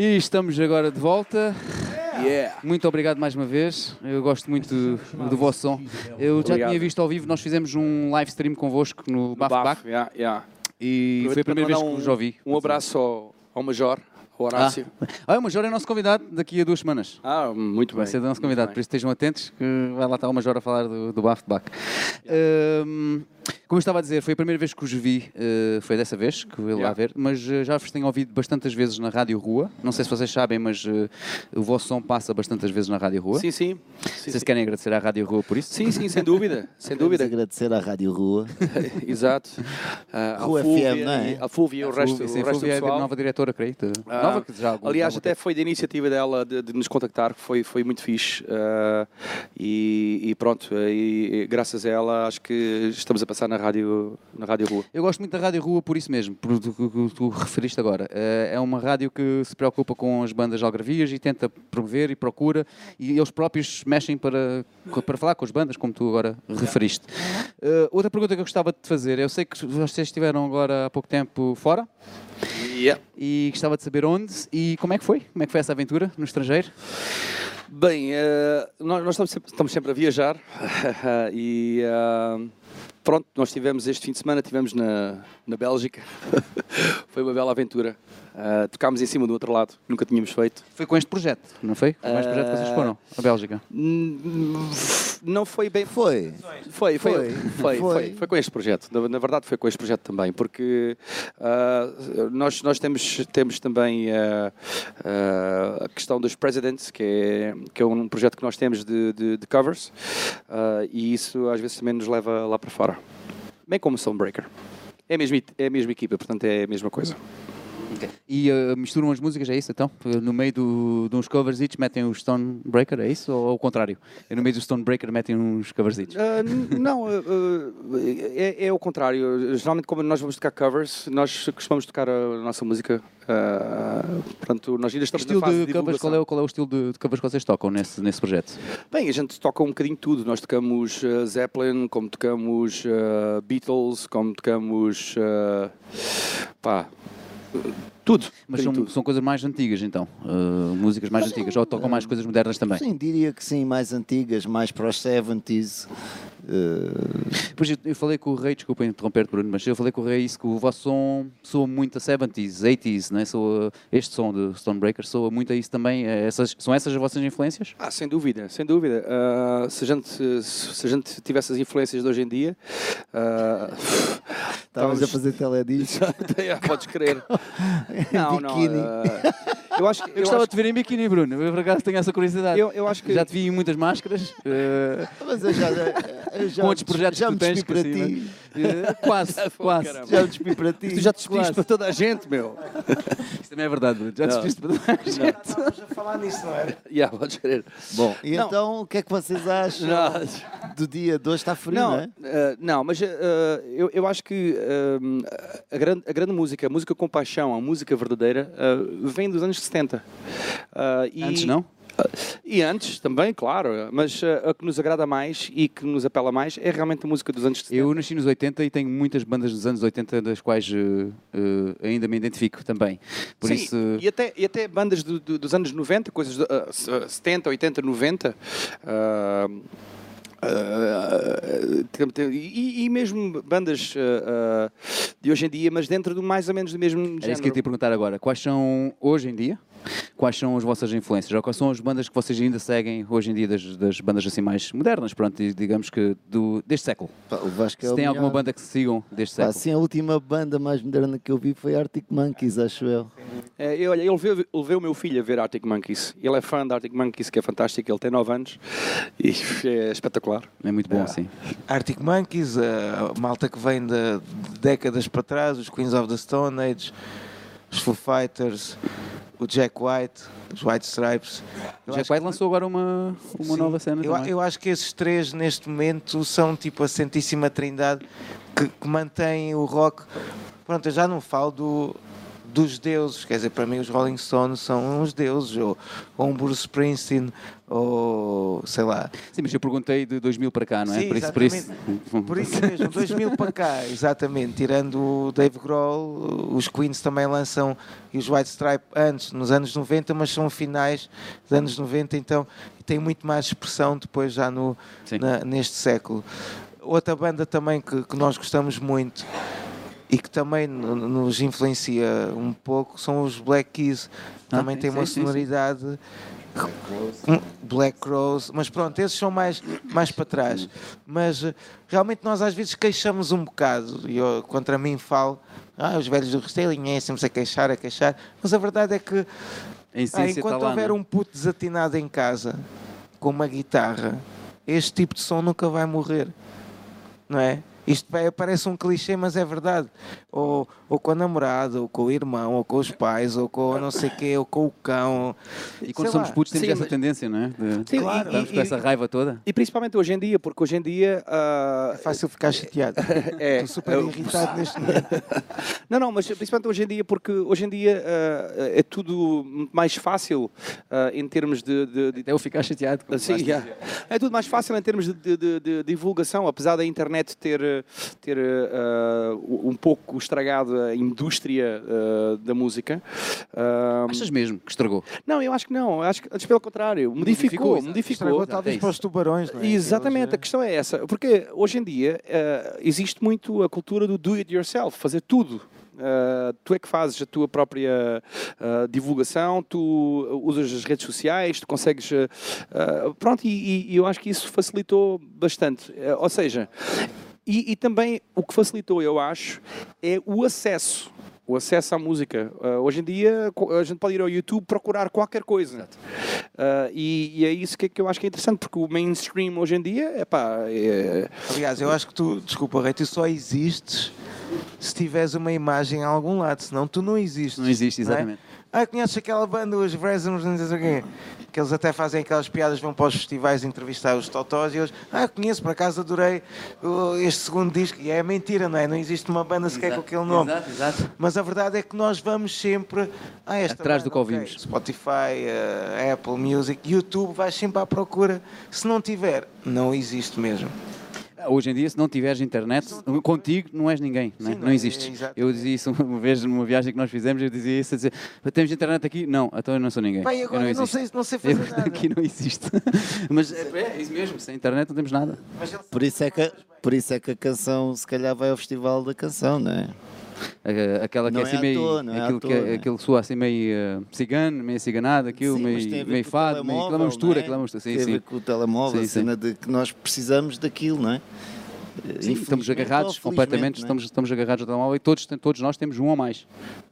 E estamos agora de volta. Yeah. Muito obrigado mais uma vez. Eu gosto muito do, do vosso som. Eu já Obrigado. tinha visto ao vivo, nós fizemos um live stream convosco no Baf Baf, Baf yeah, yeah. e foi a primeira vez que Mandar vos ouvi. Um abraço ao, ao Major, ao Horácio. Ah, o Major é nosso convidado daqui a duas semanas. Ah, muito bem. Vai ser nosso convidado, por isso estejam atentos que vai lá estar o Major a falar do, do Baf de Bac. Hum, como eu estava a dizer, foi a primeira vez que os vi, eh, foi dessa vez que eu ia lá Yeah. ver, mas eh, já vos tenho ouvido bastantes vezes na Rádio Rua. Não sei se vocês sabem, mas eh, o vosso som passa bastantes vezes na Rádio Rua. Sim, sim. Sim, Vocês sim. querem agradecer à Rádio Rua por isso? sim, sim, sem dúvida. Sem dúvida. agradecer à Rádio Rua. Exato. À Rua Fúvia FM, não é? A Fúvia e o resto, Sim, o resto do Fúvia é a pessoal. nova diretora, creio. Ah, nova que já algum- Aliás, até tempo. foi da iniciativa dela de, de nos contactar, que foi, foi muito fixe. ah, e, e pronto, e, e graças a ela acho que estamos a passar na rádio, na rádio Rua. Eu gosto muito da Rádio Rua por isso mesmo, por tu, tu, tu, referiste agora. Eh, É uma rádio que se preocupa com as bandas algarvias e tenta promover e procura, e eles próprios mexem para, para falar com as bandas, como tu agora referiste. Eh, outra pergunta que eu gostava de te fazer, eu sei que vocês estiveram agora há pouco tempo fora, Yeah. e gostava de saber onde e como é que foi? Como é que foi essa aventura no estrangeiro? Bem, eh, nós, nós estamos, sempre, estamos sempre a viajar e ah, pronto, nós tivemos este fim de semana, tivemos na, na Bélgica, foi uma bela aventura. Ah, tocámos em cima do outro lado, nunca tínhamos feito. Foi com este projeto, não foi? Foi com este projeto que vocês foram, a Bélgica. Não foi bem. Foi. Foi, foi, Foi. foi, foi, Foi. foi, com este projeto. Na, na verdade, foi com este projeto também, porque ah, nós, nós temos, temos também ah, ah, a questão dos Presidents, que é, que é um projeto que nós temos de, de, de covers, e isso às vezes também nos leva lá para fora. Bem como Stonebreaker. É a mesma, é a mesma equipa, portanto é a mesma coisa. E eh, misturam as músicas, é isso então? No meio do, de uns covers each metem o Stonebreaker, é isso? Ou ao contrário? No meio do Stonebreaker metem uns covers each? Ah, n- não, ah, é, é o contrário. Geralmente, como nós vamos tocar covers, nós costumamos tocar a nossa música. ah, portanto, nós ainda estamos estilo na fase de, de covers, qual é, qual é o estilo de, de covers que vocês tocam nesse, nesse projeto? Bem, a gente toca um bocadinho tudo. Nós tocamos ah, Zeppelin, como tocamos ah, Beatles, como tocamos. pá. Tudo. Mas são, tudo. são coisas mais antigas então? Uh, músicas mais antigas? Ou tocam mais coisas modernas também? Sim, diria que sim, mais antigas, mais para os 70s. Eh, Pois eu- eu falei com o Rei, desculpa interromper-te, Bruno, mas eu falei com o Rei isso, que o vosso som soa muito a 70s, 80s, né? soa, este som de Stonebreaker soa muito a isso também. É Essas, são essas as vossas influências? Ah, sem dúvida, sem dúvida. Ah, se, a gente, se, se a gente tivesse as influências de hoje em dia. ah, Estavas a fazer telediscos. É, Podes crer. Não, não. Eu acho que. Eu Eu, gostava acho, de te ver em biquíni, Bruno. Eu por acaso tenho essa curiosidade. eu, eu acho que. Já te vi em muitas máscaras. uh, Mas eu já, eu já, com outros projetos já que tu tens para cima. ti. Uh, quase, quase. caramba. Já me despi para ti. Tu já te despediste Quase. para toda a gente, meu. Isso também é verdade, Bruno. Já te despiste para toda a gente. Estávamos a falar nisso, não era? Yeah, podes crer. Bom, e Não. então o que é que vocês acham Não, do dia de hoje? Está frio, não, não, é? ah, não, mas ah, eu, eu acho que ah, a, grande, a grande música, a música com paixão, a música verdadeira, vem dos anos 70. Ah, e- Antes não? E antes também, claro, mas ah, a que nos agrada mais e que nos apela mais é realmente a música dos anos 70. Eu nasci nos 80 e tenho muitas bandas dos anos 80 das quais uh, uh, ainda me identifico também. Por Sim, isso, e, até, e até bandas do- do- dos anos 90, coisas de, ah, ah, 70, 80, 90. ah, tem- e, e mesmo bandas ah, ah, de hoje em dia, mas dentro do mais ou menos do mesmo é isso que eu género. te ia perguntar agora. Quais são, hoje em dia, quais são as vossas influências? Ou quais são as bandas que vocês ainda seguem hoje em dia das, das bandas assim mais modernas, pronto, digamos que do, deste século? Pá, o Vasco é Se o tem melhor. alguma banda que se sigam deste Pá, século? assim, a última banda mais moderna que eu vi foi Arctic Monkeys, acho eu. É, eu, olha, eu levei, o meu filho a ver Arctic Monkeys. Ele é fã de Arctic Monkeys, que é fantástico. Ele tem 9 anos e é espetacular. É muito bom, sim. Arctic Monkeys, a malta que vem de, de décadas para trás, os Queens of the Stone Age, os Foo Fighters, o Jack White, os White Stripes. Eu Jack White lançou agora uma, uma Sim, nova cena eu, também. eu acho que esses três neste momento são tipo a Santíssima Trindade que, que mantém o rock. Pronto, eu já não falo do, dos deuses. Quer dizer, para mim os Rolling Stones são uns deuses, ou, ou um Bruce Springsteen, ou sei lá. Sim, mas eu perguntei de 2000 para cá, não é? Sim, por isso, por isso. Por isso mesmo, 2000 para cá, exatamente. Tirando o Dave Grohl, os Queens também lançam e os White Stripe antes, nos anos 90, mas são finais dos anos 90, então tem muito mais expressão depois já no, na- neste século. Outra banda também que, que nós gostamos muito e que também no- nos influencia um pouco são os Black Keys. Ah, Também sim, tem uma sonoridade. Hum, Black Rose, mas pronto, esses são mais, mais para trás. Mas eh, realmente nós às vezes queixamos um bocado, e eu contra mim falo, ah, os velhos do Restyling é sempre a queixar, a queixar, mas a verdade é que ah, enquanto lá, houver não é? um puto desatinado em casa com uma guitarra, este tipo de som nunca vai morrer, não é? Isto parece um clichê, mas é verdade. Ou, ou com a namorada, ou com o irmão, ou com os pais, ou com não sei quê, ou com o cão. E quando Sei somos lá. putos temos Sim, essa mas- tendência, não é? De, Sim, claro, estamos e- com essa raiva toda. E principalmente hoje em dia, porque hoje em dia. ah, É fácil ficar chateado. é, Estou super eu- irritado neste momento. Não, não, mas principalmente hoje em dia, porque hoje em dia ah, é tudo mais fácil ah, em termos de. de, de Até eu ficar chateado. Sim, yeah. É tudo mais fácil em termos de, de- de- de divulgação, apesar da internet ter, ter eh, um pouco estragado a indústria eh, da música. Ah, Achas mesmo que estragou? não, eu acho que não, acho que antes pelo contrário, modificou, Modificou, modificou. Estragou talvez é para os tubarões, não é? Exatamente, a Eles, questão é essa. Porque hoje em dia eh, existe muito a cultura do do it yourself, fazer tudo. Eh, tu é que fazes a tua própria eh, divulgação, tu usas as redes sociais, tu consegues. eh, eh, pronto, e, e- eu acho que isso facilitou bastante. Eh, ou seja, e, e também o que facilitou, eu acho, é o acesso. O acesso à música. Eh, hoje em dia, a gente pode ir ao YouTube procurar qualquer coisa. Uh, e, e é isso que, que eu acho que é interessante, porque o mainstream hoje em dia epá, é, Aliás, eu acho que tu, desculpa, Rei, tu só existes se tiveres uma imagem em algum lado, senão tu não existes. Não existe, é? exatamente. Ah, conheces aquela banda, os Vresums, não sei o quê? Que eles até fazem aquelas piadas, vão para os festivais entrevistar os totós e eles, ah, conheço, por acaso adorei uh, este segundo disco. E é mentira, não é? Não existe uma banda sequer com aquele nome. Exato, exato. Mas a verdade é que nós vamos sempre a esta Atrás do banda, que ok, ouvimos. Spotify, eh, Apple Music, YouTube, vais sempre à procura. Se não tiver, não existe mesmo. Hoje em dia, se não tiveres internet, contigo não és ninguém, não, é? Sim, não não é- existes. é eu dizia isso uma vez numa viagem que nós fizemos, eu dizia isso, a dizer, temos internet aqui? Não, então eu não sou ninguém. Eu agora não eu não sei, não sei Eu fazer nada. aqui não existe. Mas é, é isso mesmo, sem internet não temos nada. Por isso, é que, por isso é que a canção, se calhar, vai ao Festival da Canção, não é? A- Aquela que Não é é assim à meio. toa, não é aquilo, que, toa, né? aquilo que soa assim meio eh, cigano, meio ciganado, aquilo, Sim, meio, meio fado, meio, é uma mistura, é? é uma mistura. Sim, Tem a ver sim. com o telemóvel, Sim, a cena de que nós precisamos daquilo, não é? Sim, estamos agarrados completamente, é? estamos, estamos agarrados ao telemóvel e todos, todos nós temos um ou mais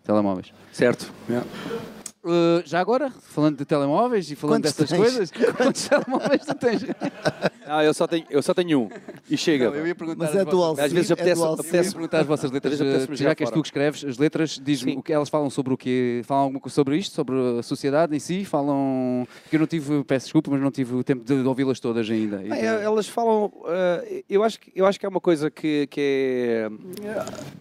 telemóveis. certo. Uh, já agora, falando de telemóveis e falando Quantos destas tens? coisas, quantos telemóveis tu tens? Ah, eu só tenho, eu só tenho um. E chega. eu ia perguntar Mas às é vossas- dual Às vezes é apetece- perguntar as vossas letras, uh, jogar já que és tu que escreves as letras, diz-me o que elas falam sobre o quê? Falam alguma coisa sobre isto, sobre a sociedade em si? Falam. Porque eu não tive, peço desculpa, mas não tive o tempo de ouvi-las todas ainda. Ah, é, elas falam. eh, eu, acho que, eu acho que é uma coisa que, que é.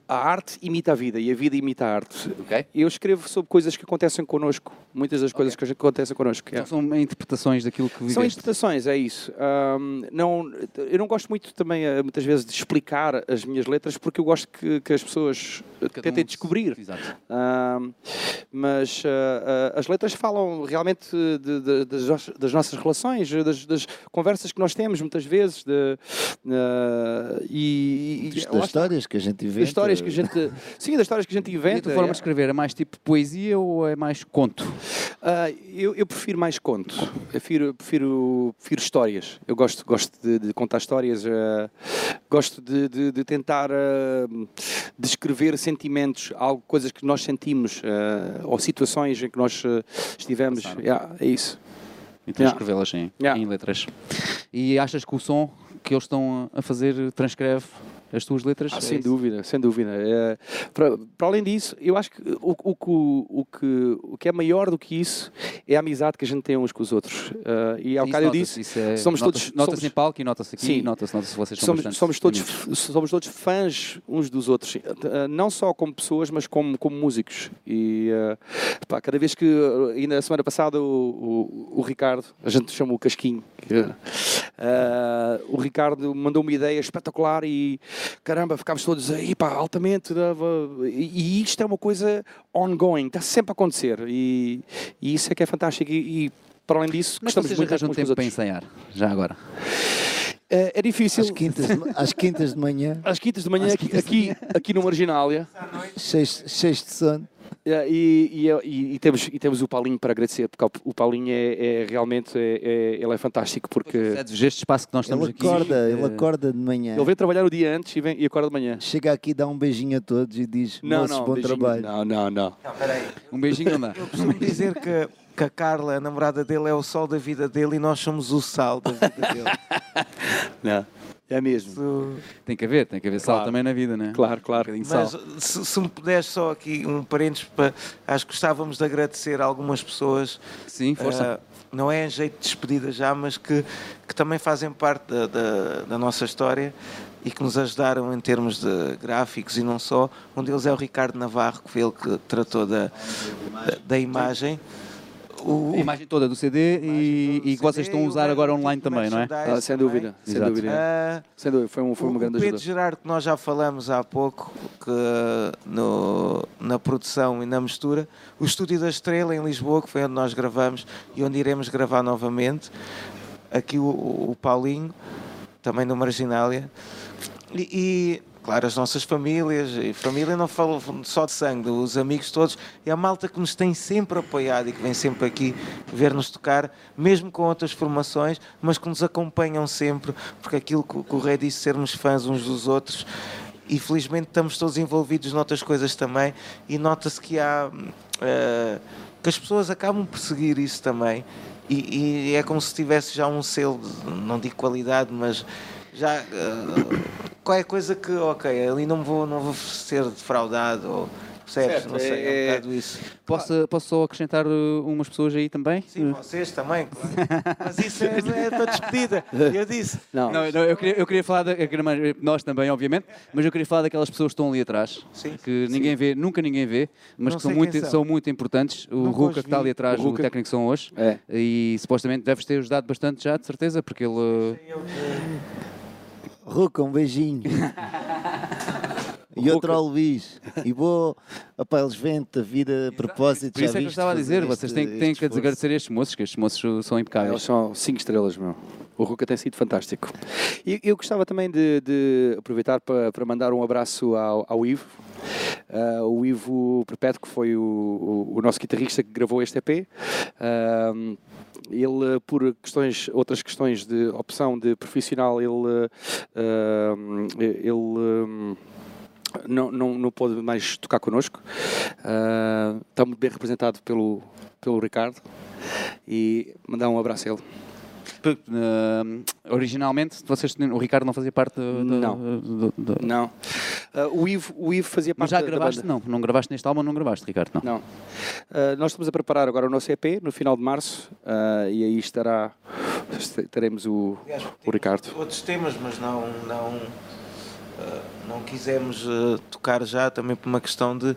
A arte imita a vida e a vida imita a arte. Ok. Eu escrevo sobre coisas que acontecem connosco. Muitas das coisas que acontecem connosco. é. Então são interpretações daquilo que viveste. São interpretações, é isso. Ahm, não, eu não gosto muito também, eh, muitas vezes, de explicar as minhas letras porque eu gosto que, que as pessoas Cada tentem um- descobrir. Exato. Ahm, mas ah, ah, as letras falam realmente de- de- das, das nossas relações, das, das conversas que nós temos muitas vezes, de, ah, e, e- Das histórias que a gente inventa. das histórias que a gente, sim, das histórias que a gente E a inventa. tua forma é. de escrever é mais tipo poesia ou é mais conto? Ah, eu, eu prefiro mais conto. Eu prefiro, prefiro, prefiro histórias. Eu gosto, gosto de, de contar histórias. ah, gosto de, de- de tentar ah, descrever sentimentos, algo, coisas que nós sentimos ou situações em que nós estivemos. Yeah, é isso. E Yeah. transcrevê-las em, Yeah. em letras. E achas que o som que eles estão a fazer transcreve As tuas letras. Ah, é sem isso. dúvida, sem dúvida. É, para, para além disso, eu acho que o, o, que o, que o que é maior do que isso é a amizade que a gente tem uns com os outros. Ah, e ao Isso bocado eu nota-se, disse, isso é- somos nota-se- todos- Nota-se somos- em palco e nota-se aqui, Sim. nota-se que vocês somos, somos, todos, unidos. somos todos fãs uns dos outros, Ah, não só como pessoas, mas como, como músicos. E ah, pá, cada vez que, ainda a semana passada, o, o, o Ricardo, a gente chama o Casquinho, que, o Ricardo mandou uma ideia espetacular e caramba, ficámos todos aí, pá, altamente. dava- E, e isto é uma coisa ongoing, está sempre a acontecer. E, e isso é que é fantástico. E, e, para além disso, que gostamos muito com os tempo para ensaiar? Já agora. É, é difícil. Às quintas, de, às quintas de manhã, Às quintas de manhã, Às aqui, quintas de aqui, aqui no Marginália. cheios, cheios de sono. É, E, e, e- temos, e temos o Paulinho para agradecer, porque o Paulinho é, é realmente é, é- ele é fantástico, porque Cedes, este espaço que nós estamos Ele aqui. acorda, ele eh, acorda de manhã. ele vem trabalhar o dia antes e, vem, e acorda de manhã. Chega aqui, dá um beijinho a todos e diz: Não, não, bom beijinho. trabalho. Não, não, não. Não, peraí. Um beijinho não dá. Eu costumo dizer que, que a Carla, a namorada dele, é o sol da vida dele e nós somos o sal da vida dele. não. É mesmo. Tem que haver, tem que haver sal Claro. também na vida, né? Claro, Um claro. bocadinho de Mas sal. se, se me puderes só aqui um parênteses, para, acho que gostávamos de agradecer a algumas pessoas Sim, força. Ah, não é em jeito de despedida já, mas que, que também fazem parte da, da, da nossa história e que nos ajudaram em termos de gráficos e não só. Um deles é o Ricardo Navarro, que foi ele que tratou da, da, da imagem. O, a imagem toda do CD e, e que vocês estão a usar agora online também, não é? Ah, sem dúvida, sem Exato. dúvida. Ah, Sem dúvida, foi, um, foi uma o grande Pedro ajuda. Gerardo, que nós já falamos há pouco, que no, na produção e na mistura, o Estúdio da Estrela em Lisboa, que foi onde nós gravamos e onde iremos gravar novamente, aqui o, o Paulinho, também no Marginália, e, e, claro, as nossas famílias, e família não falo só de sangue, os amigos todos, e a malta que nos tem sempre apoiado e que vem sempre aqui ver-nos tocar, mesmo com outras formações, mas que nos acompanham sempre, porque aquilo que, o Rei disse, sermos fãs uns dos outros, e felizmente estamos todos envolvidos noutras coisas também, e nota-se que há. eh, que as pessoas acabam por seguir isso também, e, e é como se tivesse já um selo, de- não digo qualidade, mas já eh, qualquer coisa que, ok, ali não vou, não vou ser defraudado, ou percebes? Certo, não sei, é, é- um bocado isso. Posso, posso só acrescentar uh, umas pessoas aí também? Sim, vocês também, claro. Mas isso é, é para despedida. Eu disse. Não, Não, não, eu, queria, eu queria falar, da, eu mais- nós também, obviamente, mas eu queria falar daquelas pessoas que estão ali atrás, Sim. que ninguém vê, nunca ninguém vê, mas Não que são muito, são. são muito importantes. O os que está ali atrás, O o, técnico são hoje, É. e supostamente deves ter ajudado bastante já, de certeza, porque ele. uh, Ruca, um beijinho. E outro ao Luís. E vou. Opa, eles vêm a vida a propósito. Por isso já é que eu estava a dizer, este- vocês têm, têm que agradecer a estes moços, que estes moços são Eles impecáveis. são 5 estrelas, meu. O Ruka tem sido fantástico. E eu gostava também de, de aproveitar para, para mandar um abraço ao, ao Ivo. Ah, o Ivo Perpétuo, que foi o, o- o nosso guitarrista que gravou este EP. Ah, ele, por questões, outras questões de opção de profissional, ele, ah, ele ah, não, não, não pôde mais tocar connosco. Ah, está muito bem representado pelo, pelo Ricardo. E mandar um abraço a ele. Uh, originalmente, vocês, o Ricardo não fazia parte do. Não. do- do- Não. Ah, o, Ivo, o Ivo fazia Mas parte já da- da gravaste? banda. Não, não gravaste neste álbum, não gravaste, Ricardo, não. Não. Ah, nós estamos a preparar agora o nosso EP no final de março ah, e aí estará teremos o, Aliás, o Ricardo. outros temas, mas não, não, eh, não quisemos eh, tocar já também por uma questão de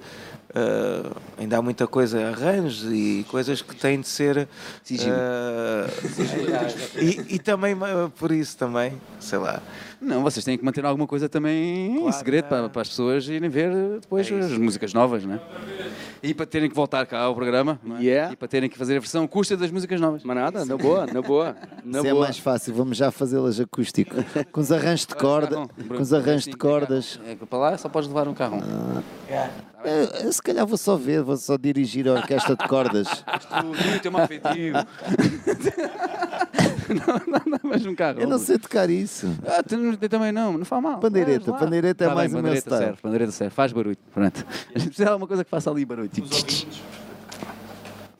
eh, ainda há muita coisa, arranjos e coisas que têm de ser eh, e, e também eh, por isso também, sei lá. Não, vocês têm que manter alguma coisa também em Claro, segredo não. para, para as pessoas irem ver depois É as músicas novas, né? E para terem que voltar cá ao programa, não é? Yeah. E para terem que fazer a versão acústica das músicas novas. Mas nada, na boa, na boa. Na Isso é boa. mais fácil, vamos já fazê-las acústico. Com os arranjos de corda, com os arranjos de Sim, cordas. É, para lá só podes levar um carro. Eu, eu se calhar vou só ver, vou só dirigir a orquestra de cordas. Tu tem um afetivo. não, não, não, mais um carro. Eu não sei tocar isso. Ah, tu não- eu também não, não faz mal. Pandeireta, lá. pandeireta é Tá mais bem, o meu pandeireta style. serve, pandeireta serve, faz barulho. Pronto. A gente precisa de alguma coisa que faça ali barulho. Tipo,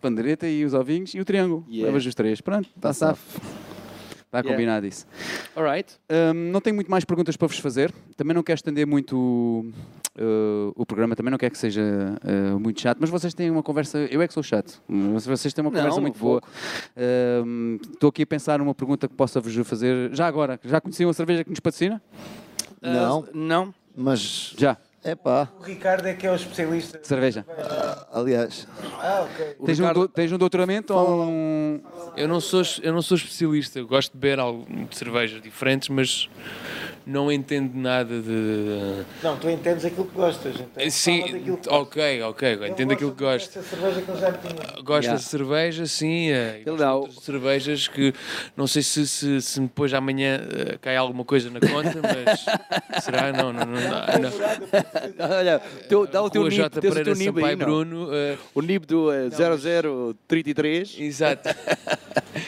pandeireta e os ovinhos e o triângulo. Yeah. Levas os três. Pronto, está safo. Está Yeah. combinado isso. Alright. Hum, não tenho muito mais perguntas para vos fazer. Também não quero estender muito uh, o programa, também não quero que seja uh, muito chato, mas vocês têm uma conversa. Eu é que sou chato, mas vocês têm uma Não, conversa um muito boa. Estou aqui a pensar numa pergunta que possa vos fazer já agora. Já conheciam a cerveja que nos patrocina? Não, Não. mas Já. É pá, O Ricardo é que é o especialista. Cerveja. aliás, Ah, ok. Tens, um, do- tens um doutoramento ou um. Eu não sou, eu não sou especialista, eu gosto de beber algo de cervejas diferentes, mas não entendo nada de. Não, tu entendes aquilo que gostas. Então fala Sim, que ok, ok, eu entendo aquilo que gosto. Essa cerveja que eu já tinha. Gosto Yeah. de cerveja, sim. eh, Ele gosto de dá o- cervejas que não sei se, se, se depois amanhã eh, cai alguma coisa na conta, mas será? Não, não, não. não, não. Olha, teu, dá o teu NIB, J. tens o teu NIB aí, não? Bruno. eh, O NIB do eh, 0033. Exato.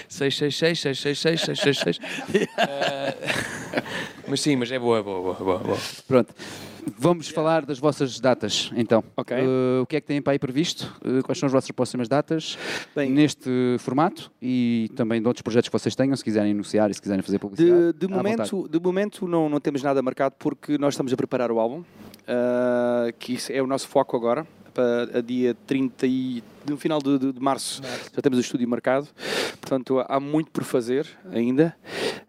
666, 666, 666. Eh, Mas sim, mas é boa, é boa, boa, boa, boa. Pronto. Vamos falar das vossas datas, então. Ok. Uh, o que é que têm para aí previsto? Uh, quais são as vossas próximas datas Bem- neste formato e também de outros projetos que vocês tenham, se quiserem anunciar e se quiserem fazer publicidade? De, de vontade. momento, de momento não, não temos nada marcado porque nós estamos a preparar o álbum, ah, que isso é o nosso foco agora, para a dia 30 e, no final de, de- de março. Já temos o estúdio marcado, portanto há muito por fazer ainda.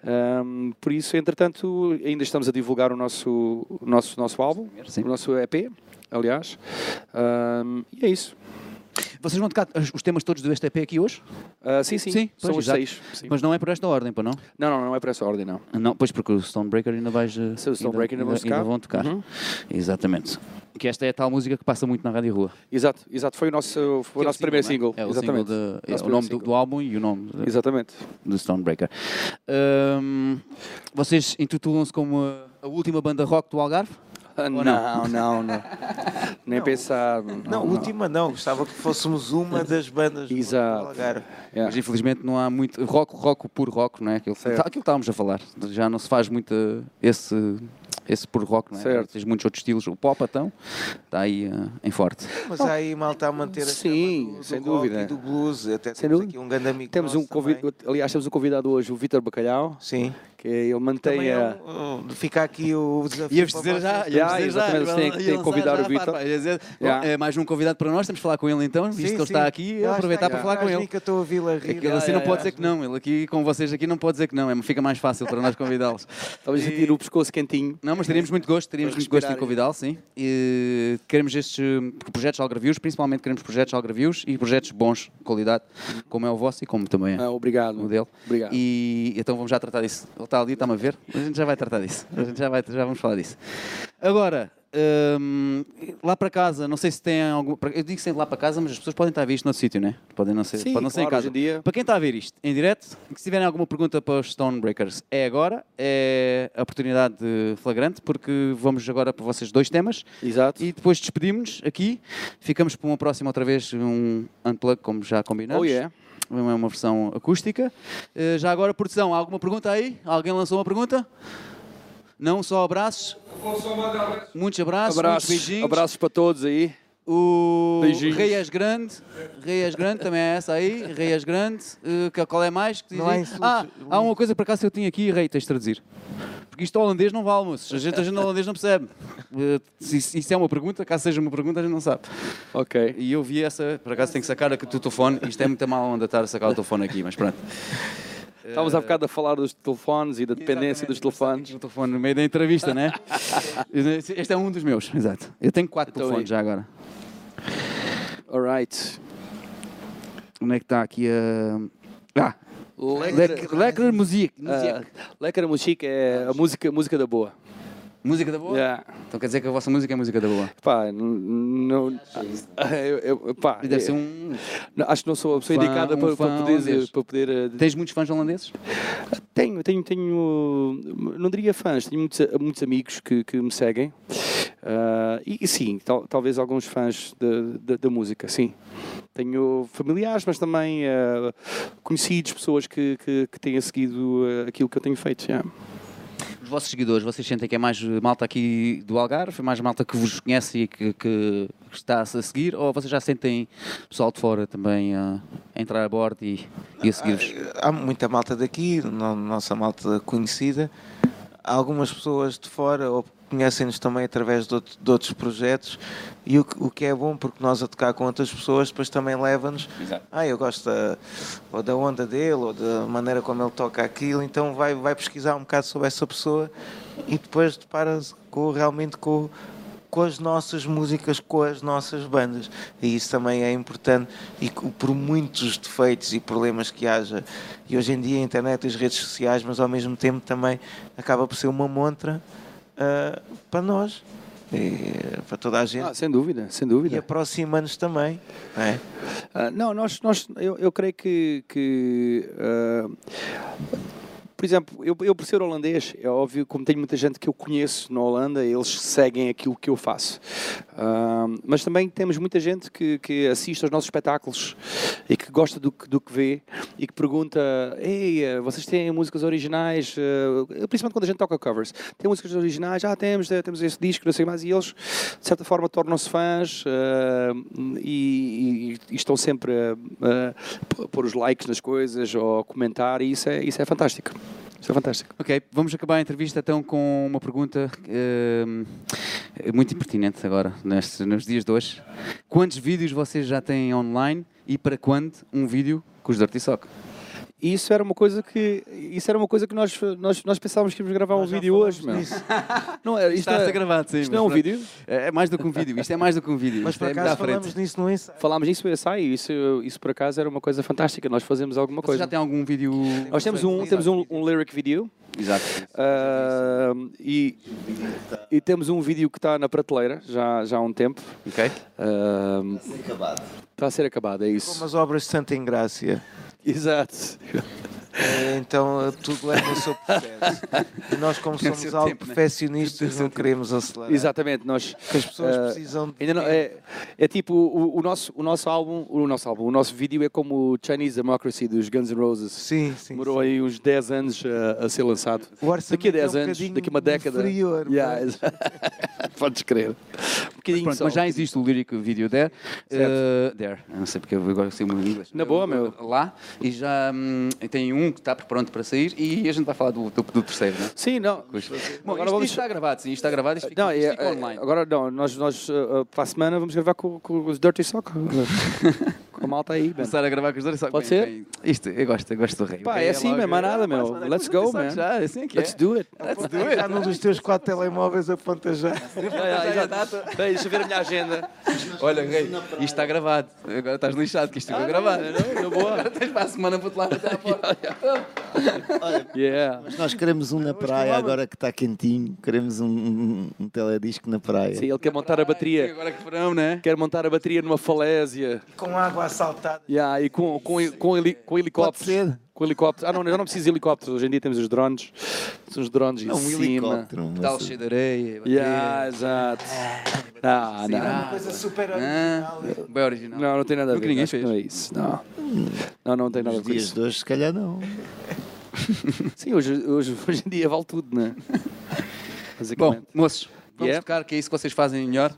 Ahm, por isso, entretanto, ainda estamos a divulgar o nosso, o nosso, nosso álbum, Sim. o nosso EP, aliás. Ahm, e é isso. Vocês vão tocar os os temas todos do STP aqui hoje? Ah, sim, sim, Sim, são pois, os exato. seis. sim. Mas não é por esta ordem, para não? Não, não, não é por essa ordem, não. Não, pois porque o Stonebreaker ainda vais. uh, Sim, o Stonebreaker ainda vão tocar. vão tocar. Uhum. Exatamente. Que esta é a tal música que passa muito na Rádio Rua. Exato, exato. Foi o nosso, foi o é nosso primeiro é? single. É o, Exatamente. single de- é o nome do, do álbum e o nome de- Exatamente. do Stonebreaker. Ahm, vocês intitulam-se como a, a última banda rock do Algarve? Ah, Ou não, não, não. Nem pensar. Não, última não. Gostava que fôssemos uma das bandas do- do Exato. Algarve. Yeah. Mas infelizmente não há muito. Rock, rock, puro rock, não é? Aquilo, Certo. aquilo que estávamos a falar. Já não se faz muito esse, esse puro rock, não é? Certo. Tens muitos outros estilos. O pop, então, está aí uh, em forte. Mas há aí malta a manter a Sim, do, sem do dúvida. e do blues. Até Sem temos dúvida. aqui um grande amigo Temos um convidado, aliás, temos um convidado hoje, o Vítor Bacalhau, Sim. que ele mantém a. é um, uh, fica aqui o desafio Ia-vos para dizer já, vocês. ia- Yeah, exatamente, tem que- tem que convidar o Vítor. Yeah. É mais um convidado para nós, temos de falar com ele então, visto Sim, que ele sim. está aqui, Lá aproveitar está, para falar com já ele. que eu estou a a rir. Aquele Yeah, assim yeah, não pode yeah. dizer que não, ele aqui com vocês aqui não pode dizer que não, é, fica mais fácil para nós convidá-los. Talvez sentir o pescoço quentinho. Não, mas teríamos muito gosto, teríamos muito gosto em respirar. convidá-lo, sim. E queremos estes eh, projetos algravios, principalmente queremos projetos algravios e projetos bons, de qualidade, como é o vosso e como também é Ah, obrigado. o dele. Obrigado. E então vamos já tratar disso. Ele está ali, está-me a ver, mas a gente já vai tratar disso. A gente já, vai, já vamos falar disso. Agora, hum, lá para casa, não sei se tem algum. Eu digo sempre lá para casa, mas as pessoas podem estar a ver isto noutro sítio, né? Podem não ser, Sim, pode não ser em claro, casa. em dia. Para quem está a ver isto em direto, se tiverem alguma pergunta para os Stonebreakers, é agora, é a oportunidade de flagrante, porque vamos agora para vocês dois temas Exato. e depois despedimos-nos aqui. Ficamos para uma próxima outra vez, um unplug, como já combinamos. Oh, yeah. É uma versão acústica. Eh, já agora, produção, há alguma pergunta aí? Alguém lançou uma pergunta? Não, só abraços. Muitos abraços, Abraços, muitos beijinhos. abraços para todos aí. O Beijinhos. Reias Grande, Reias Grande também é essa aí, Reias Grande, que- qual é mais? Que Não insultos. ah, há uma coisa por acaso que eu tinha aqui, Rei, tens de traduzir. Porque isto holandês não vale, moços. A gente, a gente holandês não percebe. Se se isso é uma pergunta, caso seja uma pergunta, a gente não sabe. Ok. E eu vi essa, por acaso tenho que sacar aqui o telefone. Isto é muito mal onda estar a sacar o telefone aqui, mas pronto. Estávamos há bocado a falar dos telefones e da dependência dos telefones. O telefone no meio da entrevista, né? Este é um dos meus, exato. Eu tenho quatro Então, telefones aí. já agora. Alright. Onde é que está aqui a. Ah! Lekker muziek. uh, lekker muziek é a música, música da boa. Música da boa? Yeah. Então quer dizer que a vossa música é música da boa. Pá, não. eu, eu, pá, E deve ser um. acho que não sou a pessoa fã- indicada um para, para poder. holandês. Para poder uh, Tens muitos fãs holandeses? Tenho, tenho, tenho, não diria fãs, tenho muitos, muitos amigos que, que me seguem. Ah, e, e sim, tal- talvez alguns fãs da- música, sim. Tenho familiares, mas também ah, conhecidos, pessoas que, que, que têm seguido aquilo que eu tenho feito. yeah. Os vossos seguidores, vocês sentem que é mais malta aqui do Algarve, mais malta que vos conhece e que, que está a seguir, ou vocês já sentem pessoal de fora também a entrar a bordo e, e a seguir-vos? Há muita malta daqui, no- nossa malta conhecida. Há algumas pessoas de fora ou conhecem-nos também através de, outro- de outros projetos e o, que- o que é bom porque nós a tocar com outras pessoas depois também leva-nos ah eu gosto da, ou da onda dele ou da maneira como ele toca aquilo então vai, vai pesquisar um bocado sobre essa pessoa e depois depara-se com, realmente com, com as nossas músicas, com as nossas bandas. E isso também é importante. E por muitos defeitos e problemas que haja, e hoje em dia a internet e as redes sociais, mas ao mesmo tempo também acaba por ser uma montra ah, para nós, e, para toda a gente. Ah, sem dúvida, sem e dúvida. aproxima-nos também. não é? Ah, não, nós, nós eu, eu creio que, que ah, por exemplo, eu, eu por ser holandês, é óbvio, como tenho muita gente que eu conheço na Holanda, eles seguem aquilo que eu faço. Ah, mas também temos muita gente que, que assiste aos nossos espetáculos e que gosta do, do que vê e que pergunta: Ei, eh, vocês têm músicas originais? Eh, Principalmente quando a gente toca covers. Tem músicas originais? Ah, temos, eh, temos esse disco, não sei mais. E eles, de certa forma, tornam-se fãs eh, e, e- e estão sempre a, a pôr os likes nas coisas ou a comentar, e isso é, isso é fantástico. Isso é fantástico. Ok, vamos acabar a entrevista então com uma pergunta hum, muito impertinente agora, nestes, nos dias de hoje. Quantos vídeos vocês já têm online e para quando um vídeo com os Dirty Sock? E isso era uma coisa que isso era uma coisa que nós nós, nós pensávamos que íamos gravar um Nós já vídeo falámos hoje, meu. Não é, isto, Está a é, ser gravado, sim. isto não é um mas vídeo. É é mais do que um vídeo, isto é mais do que um vídeo. Mas isto por é acaso falamos nisso no ensaio. Falámos nisso no ensaio, e isso, isso por acaso era uma coisa fantástica. Nós fazemos alguma Vocês coisa. já têm algum vídeo... Nós temos um, temos um, um lyric video Exato. ah, e, e temos um vídeo que está na prateleira já, já há um tempo. Ok. Ah, Acabado. está a ser acabado, é Como isso. as obras de Santa Ingrácia. Exato. É, Então eh, tudo leva o seu processo. E nós, como Tem somos algo tempo, né? perfeccionistas, não queremos acelerar. Exatamente, nós Porque as pessoas ah, precisam de. Ainda não, é, é tipo o, o nosso, o nosso álbum, o nosso álbum, o nosso vídeo é como o Chinese Democracy dos Guns N' Roses. Sim, sim. Demorou sim. aí uns 10 anos a, a ser lançado. Daqui a 10 é um anos, daqui a uma década. inferior, Yeah, mas- Podes crer. Um bocadinho Pronto, só. mas já existe o lyric video there. Uh, there. Não sei porque eu gosto de ser muito inglês. Na boa, meu. Lá. E já hum, tem um que está pronto para sair e a gente vai falar do, do, do terceiro, não é? Sim, não. Bom, Agora isto, vamos- isto está gravado, sim, isto está gravado, isto fica, Não, isto é, fica é, online. agora não, nós, nós uh, para a semana vamos gravar com, com os Dirty Sock. com a malta aí. Começar a gravar com os só que Pode bem- ser? bem- Isto, eu gosto, eu gosto do rei. Pá, rei é assim, man, mais nada, Ah, meu. Let's go, man. Já, é assim que Let's é. do it. Let's do it. Já num dos teus quatro telemóveis aponta já. Bem, deixa eu ver a minha agenda. Olha, rei, isto está gravado. Agora estás lixado que isto ficou gravado. não, não, boa. Para a semana para te lá até à porta. Yeah. Mas nós queremos um na praia agora que está quentinho. Queremos um, um, um teledisco na praia. Sim, ele quer montar a Ai, bateria. Agora que verão, né? Quer montar a bateria numa falésia. Com água assaltada. Yeah, e com, com, com, heli, com helicópteros. ser. Com helicópteros. Ah, não, eu não preciso de helicópteros. Hoje em dia temos os drones. São os drones em É um cima. helicóptero. uma cheio de areia. Yeah, exato. Ah, não. Ah, Coisa super original. bem original. Não, não tem nada a ver. ninguém fez. Não é isso. Não. Não, não tem nada a ver com dias isso. de hoje, se calhar não. Sim, hoje, hoje, hoje em dia vale tudo, né? Bom, Basicamente. moços, vamos Yeah. tocar, que é isso que vocês fazem melhor.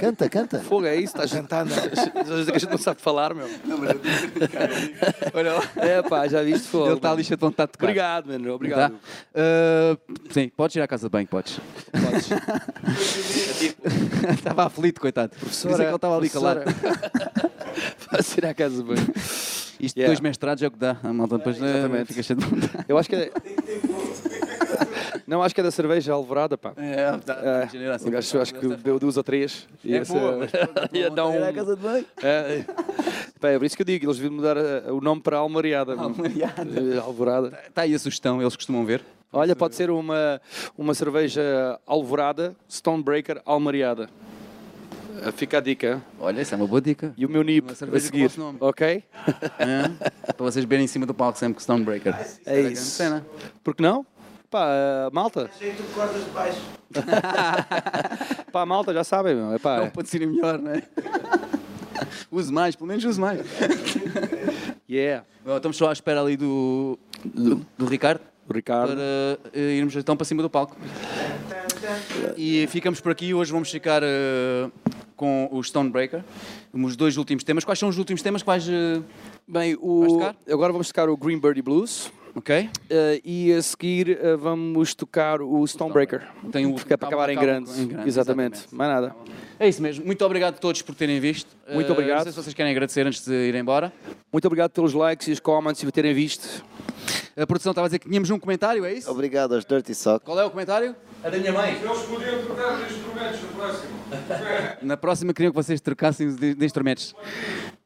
Canta, canta. Fogo é isso, estás jantando. Às vezes que a gente não sabe falar, meu. Olha lá. É pá, já viste fogo. Ele está ali cheio de vontade de tocar. Obrigado, mano. Obrigado. Tá? Ah, sim, podes ir à casa de banho, podes. Podes. estava aflito, coitado. Por isso é que ele estava ali calado. Podes ir à casa de banho. Isto Yeah. dois mestrados é o que dá. A malta depois eh, Exatamente. fica cheio de vontade. Eu acho que é... Não, acho que é da cerveja alvorada, pá. É, genera assim. o gajo acho que bebeu duas ou três. E É esse- boa, mas ia dar um... de banho. É, pá, é por isso que eu digo, eles deviam mudar o nome para Almariada. Eh, Alvorada. Está aí a sugestão, eles costumam ver. Olha, pode ser uma, uma cerveja alvorada, Stonebreaker Almariada. Eh, Fica a dica. Olha, isso é uma boa dica. E o meu nip a com seguir. Ok? É, para vocês verem em cima do palco sempre que Stonebreaker. É isso. Cena. Por que não? Pá, eh, malta. Jeito de cordas de baixo. Pá, malta, já sabem, meu. É pá, Não pode ser melhor, não é? use mais, pelo menos use mais. yeah. Bom, estamos só à espera ali do, do, do Ricardo. o Ricardo. para eh, irmos então para cima do palco. E ficamos por aqui. Hoje vamos ficar eh, com o Stonebreaker, os dois últimos temas. Quais são os últimos temas que vais. eh, Bem, o, tocar? agora vamos tocar o Green Birdie Blues. Ok? eh, e a seguir eh, vamos tocar o Stonebreaker. Tem o- Fica para acabar em grande. em grande, Exatamente. exatamente. Mais nada. É isso mesmo. Muito obrigado a todos por terem visto. Muito Eh, obrigado. Não sei se vocês querem agradecer antes de ir embora. Muito obrigado pelos likes e os comments e por terem visto. A produção estava a dizer que tínhamos um comentário, é isso? Obrigado aos Dirty Sock. Qual é o comentário? A da minha mãe. Eles podiam trocar de instrumentos na próxima. Na próxima queriam que vocês trocassem de, de instrumentos.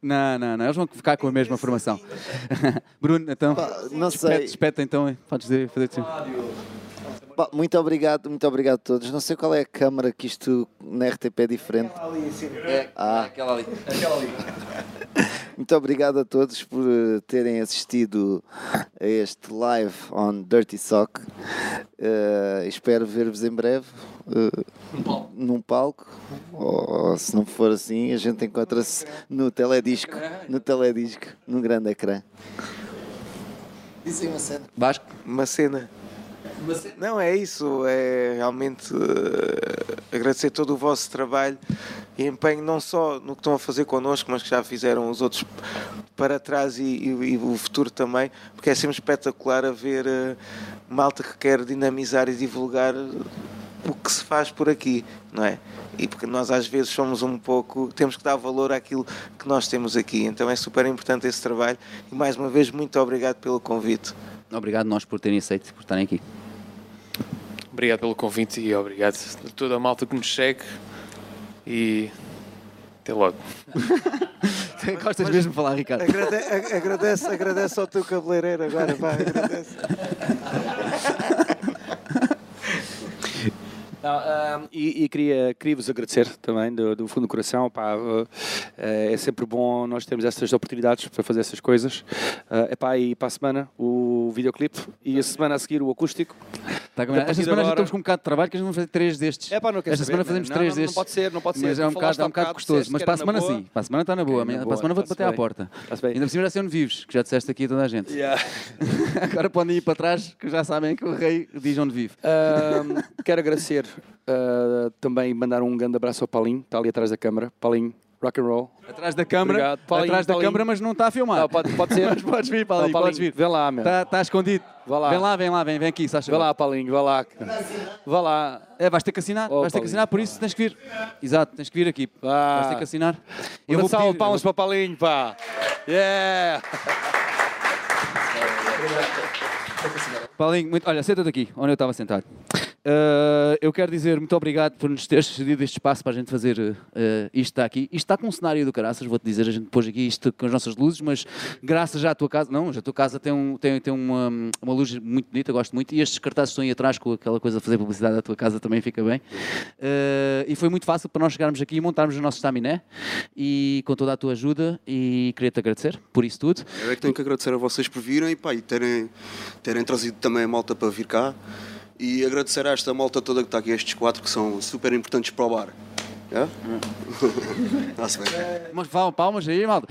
Não, não, não. Eles vão ficar com a mesma formação. Bruno, então. Pá, não sei. Despete então. Podes dizer, fazer assim. Pá, muito obrigado, muito obrigado a todos. Não sei qual é a câmara que isto na RTP é diferente. Ah. Aquela ali. Aquela ali. Muito obrigado a todos por eh, terem assistido a este live on Dirty Sock. Eh, espero ver-vos em breve eh, num palco. Ou, ou se não for assim, a gente encontra-se no teledisco, no teledisco, num grande ecrã. Dizem uma cena. Vasco. Uma cena. Não, é isso. É realmente eh, agradecer todo o vosso trabalho e empenho, não só no que estão a fazer connosco, mas que já fizeram os outros para trás e, e- e o futuro também, porque é sempre espetacular a ver eh, malta que quer dinamizar e divulgar o que se faz por aqui, não é? E porque nós às vezes somos um pouco, temos que dar valor àquilo que nós temos aqui, então é super importante esse trabalho e mais uma vez muito obrigado pelo convite. Obrigado nós por terem aceito e por estarem aqui. Obrigado pelo convite e obrigado a toda a malta que nos segue. E até logo. Gostas mesmo de falar, Ricardo? Agrade- a- agradece, agradece ao teu cabeleireiro agora, vai, agradece. Não, ah, e, e queria, queria vos agradecer também do, do fundo do coração. Pá, ah, é sempre bom nós termos essas oportunidades para fazer essas coisas. Ah, epá, e para a semana o videoclipe e a semana a seguir o acústico. Tá Esta semana já agora- estamos com um bocado de trabalho que a gente vai fazer três destes. É pá, não Esta saber, semana man. fazemos Não, três não, não destes. pode ser, não pode ser. Mas é um bocado, é um há bocado disseste Mas para a na semana boa. sim. Para a semana está na boa. na Amanhã- Para boa, a semana vou-te está-se bater à bem. porta. Está-se bem. Ainda por cima já ser vivos, que já disseste aqui a toda a gente. Yeah. Agora podem ir para trás, que já sabem que o rei diz onde vive. Quero agradecer ah, também mandar um grande abraço ao Paulinho, está ali atrás da câmara. Paulinho, rock and roll. Atrás da câmara, Obrigado. Paulinho, atrás da Paulinho. câmara, mas não está a filmar. Não, pode, pode ser. Mas podes vir, Paulinho, Não, podes vir. Vem lá, meu. Está está escondido. Vá lá. Vem lá, vem lá, vem, vem aqui, Sasha. Vá lá, Paulinho, vá lá. Vá lá. É, vais ter que assinar, Oh, vais ter que Paulinho. assinar, por isso tens que vir. Exato, tens que vir aqui. Vá. Vais ter que assinar. Eu vou de palmas para o Paulinho, pá. Yeah! Paulinho, muito... olha, senta-te aqui, onde eu estava sentado. Uh, eu quero dizer muito obrigado por nos teres cedido este espaço para a gente fazer uh, isto aqui. Isto está com um cenário do caraças, vou-te dizer, a gente pôs aqui isto com as nossas luzes, mas graças já à tua casa, não, a tua casa tem, um, tem, tem uma, uma luz muito bonita, gosto muito, e estes cartazes estão aí atrás com aquela coisa de fazer publicidade à tua casa também fica bem. Uh, e foi muito fácil para nós chegarmos aqui e montarmos o nosso estaminé e com toda a tua ajuda e queria-te agradecer por isso tudo. Eu é que tenho que agradecer a vocês por virem pá, e terem, terem trazido também a malta para vir cá. E agradecer a esta malta toda que está aqui, estes quatro que são super importantes para o bar. É? Está-se bem. Mas palmas aí, malta.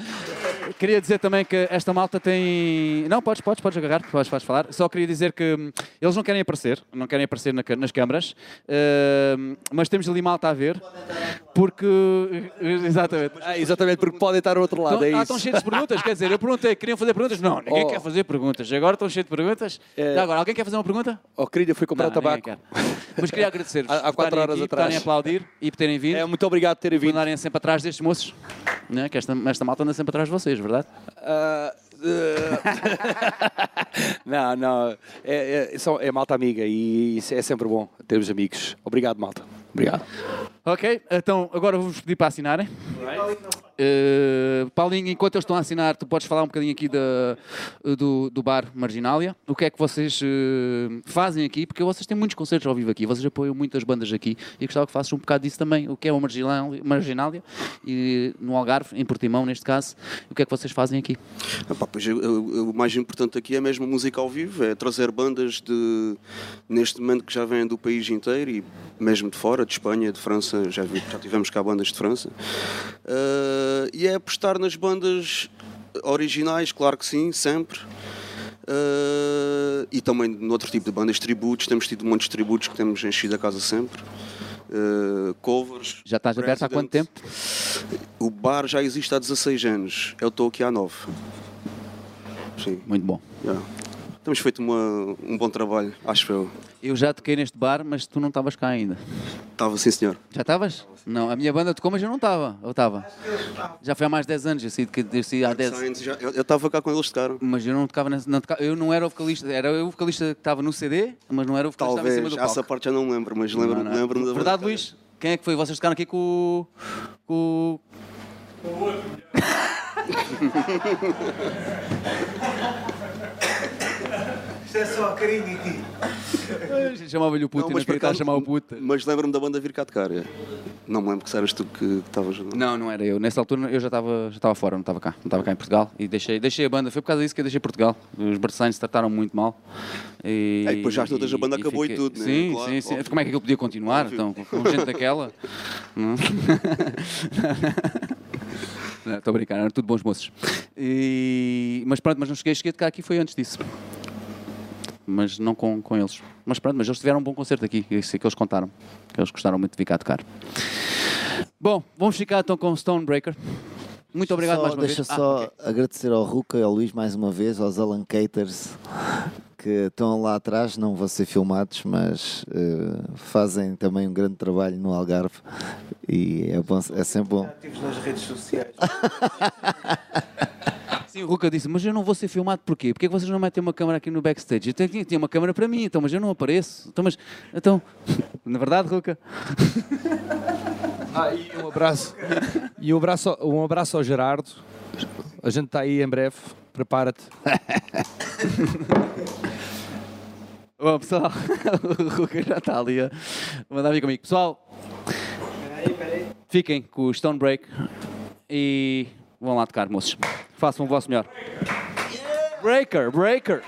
Queria dizer também que esta malta tem. Não, podes, podes, podes agarrar, podes, podes falar. Só queria dizer que hum, eles não querem aparecer, não querem aparecer na nas câmaras, hum, mas temos ali malta a ver, porque. Exatamente. Ah, exatamente, porque podem estar ao outro lado, Estão, é ah, estão cheios de perguntas, quer dizer, eu perguntei, queriam fazer perguntas? Não, ninguém Oh. quer fazer perguntas. Agora estão cheios de perguntas. É. Já agora, alguém quer fazer uma pergunta? Oh, querida, fui comprar Não, tabaco. quer. Mas queria agradecer-vos Há- há por quatro horas aqui, por atrás. estarem a aplaudir e por terem vindo. É, muito obrigado por terem por vindo. andarem sempre atrás destes moços. Né? Que esta, esta malta anda sempre atrás de vocês, verdade? Ah, ah, não, não. É, é, é malta amiga e é sempre bom termos amigos. Obrigado, malta. Obrigado. Ok, então agora vou-vos pedir para assinarem. Uh, Paulinho, enquanto eles estão a assinar, tu podes falar um bocadinho aqui da, do, do bar Marginália. O que é que vocês uh, fazem aqui? Porque vocês têm muitos concertos ao vivo aqui, vocês apoiam muitas bandas aqui e gostava que faças um bocado disso também. O que é o Marginália, Marginália e no Algarve, em Portimão, neste caso. O que é que vocês fazem aqui? Ah, pá, pois, o mais importante aqui é mesmo a música ao vivo, é trazer bandas de, neste momento que já vêm do país inteiro e mesmo de fora, de Espanha, de França, já, vi- já tivemos cá bandas de França. Ah, e é apostar nas bandas originais, claro que sim, sempre. Uh, e também noutro tipo de bandas, tributos. Temos tido muitos tributos que temos enchido a casa sempre. Uh, covers. Já estás aberto há quanto tempo? O bar já existe há 16 anos. Eu estou aqui há 9. Sim. Muito bom. Yeah. Temos feito uma- um bom trabalho, acho eu. Eu já toquei neste bar, mas tu não estavas cá ainda. Estava sim, senhor. Já estavas? Não, a minha banda tocou, mas eu não estava. Eu estava. Já foi há mais de 10 anos, eu saí, de- eu saí há 10 Science, já- eu estava cá quando eles tocaram. Mas eu não tocava, não tocava- eu não era o vocalista, era eu o vocalista que estava no CD, mas não era o vocalista que estava em Talvez, cima do palco. essa parte já não me lembro, mas lembro-me Não, não. lembro da Verdade, Luís? Quem é que foi? Vocês tocaram aqui com o. com o. Isto é só a carinha aqui. Chamava-lhe o puto e não queria estar a chamar o puta. Mas lembro-me da banda vir cá tocar. é. Não me lembro que se eras tu que estavas. Não, não era eu. Nessa altura eu já estava já estava fora, não estava cá. Não estava cá em Portugal. E deixei, deixei a banda. Foi por causa disso que eu deixei Portugal. Os Barçanos trataram muito mal. E, É, depois já todas a banda acabou e tudo, né? Sim, Claro, sim, sim. óbvio. Como é que aquilo podia continuar? Óbvio. Então, com gente daquela. Não? Estou a brincar, eram tudo bons moços. E- Mas pronto, mas não cheguei, cheguei a tocar aqui foi antes disso. Mas não com, com eles. Mas pronto, mas eles tiveram um bom concerto aqui, isso é que eles contaram. Que eles gostaram muito de vir cá tocar. Bom, vamos ficar então com Stonebreaker. Muito obrigado Só- mais uma deixa vez. Ah, só ok. agradecer ao Ruca e ao Luís mais uma vez, aos Alan Caters que estão lá atrás, não vão ser filmados, mas eh, fazem também um grande trabalho no Algarve e é, bom, é sempre bom. Ativos nas redes sociais. Sim, o Ruka disse, mas eu não vou ser filmado porquê? Porquê que vocês não metem uma câmera aqui no backstage? Eu tinha, tinha uma câmera para mim, então, mas eu não apareço. Então, mas, então, na verdade, Ruka, Ah, e um abraço. E um abraço, ao- um abraço ao Gerardo. A gente está aí em breve. Prepara-te. Bom, pessoal, o Ruka já está ali a mandar vir comigo. Pessoal, fiquem com o Stonebreak e vão lá tocar, moços. Façam o vosso melhor. Breaker, breaker.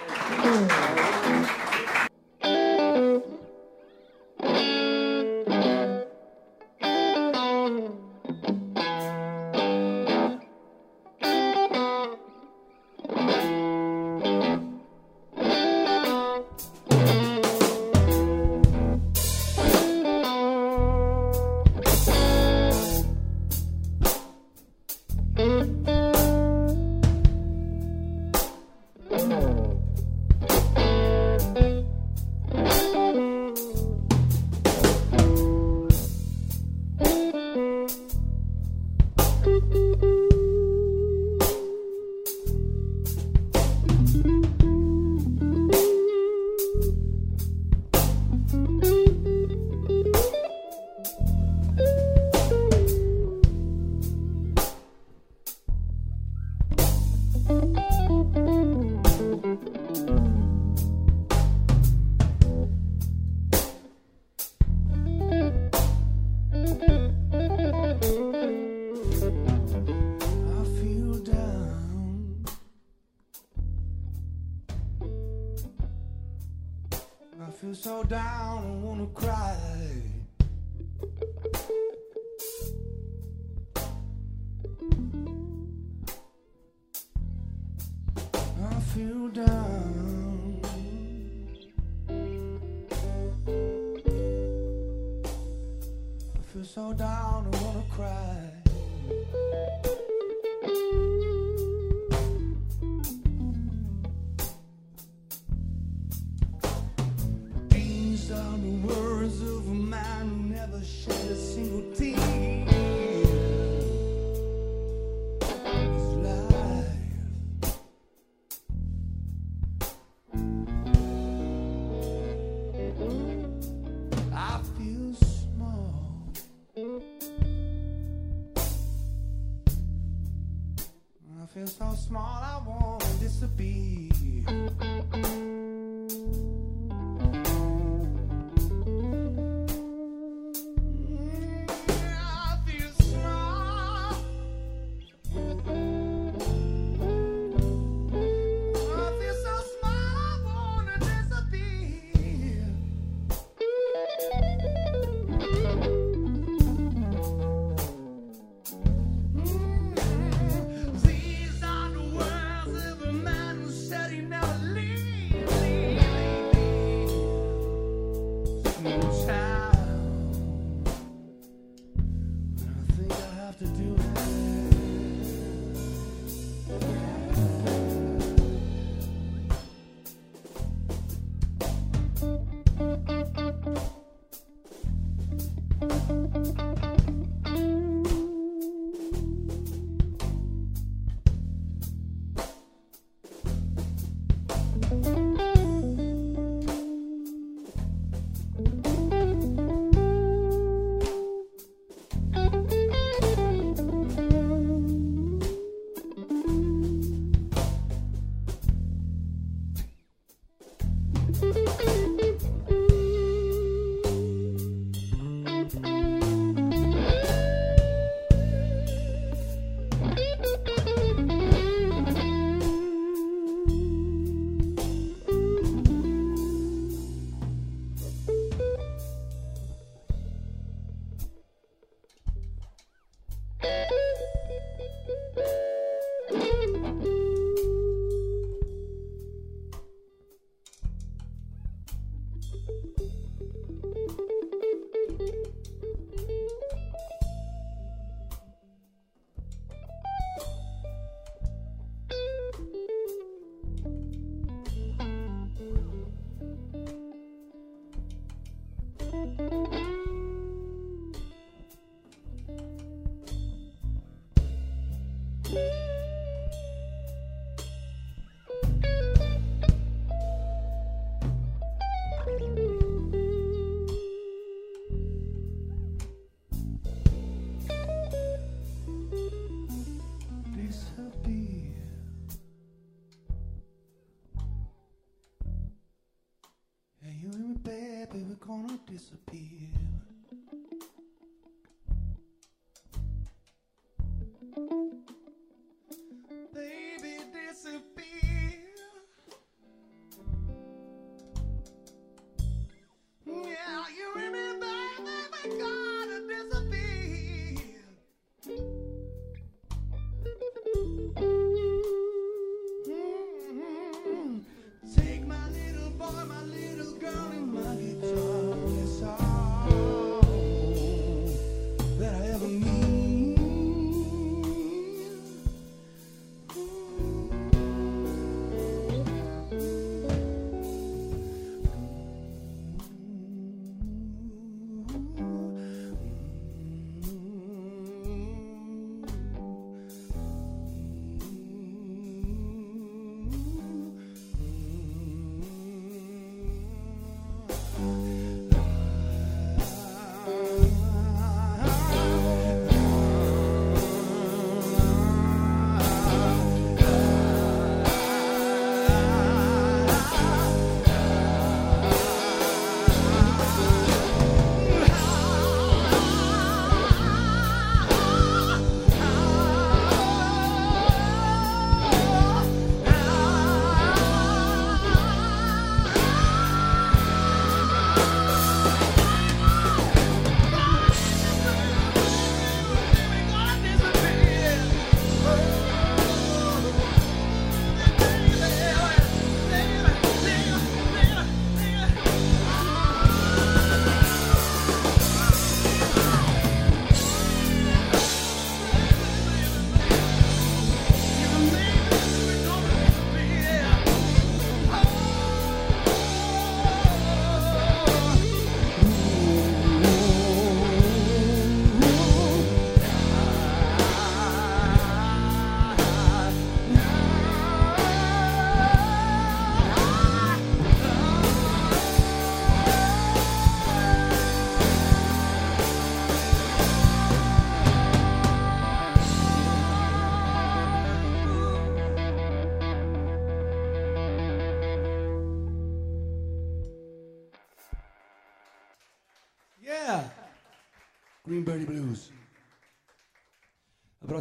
Feel down. I feel so down, I wanna cry. These are the words of a man who never shed a single small, I wanna disappear.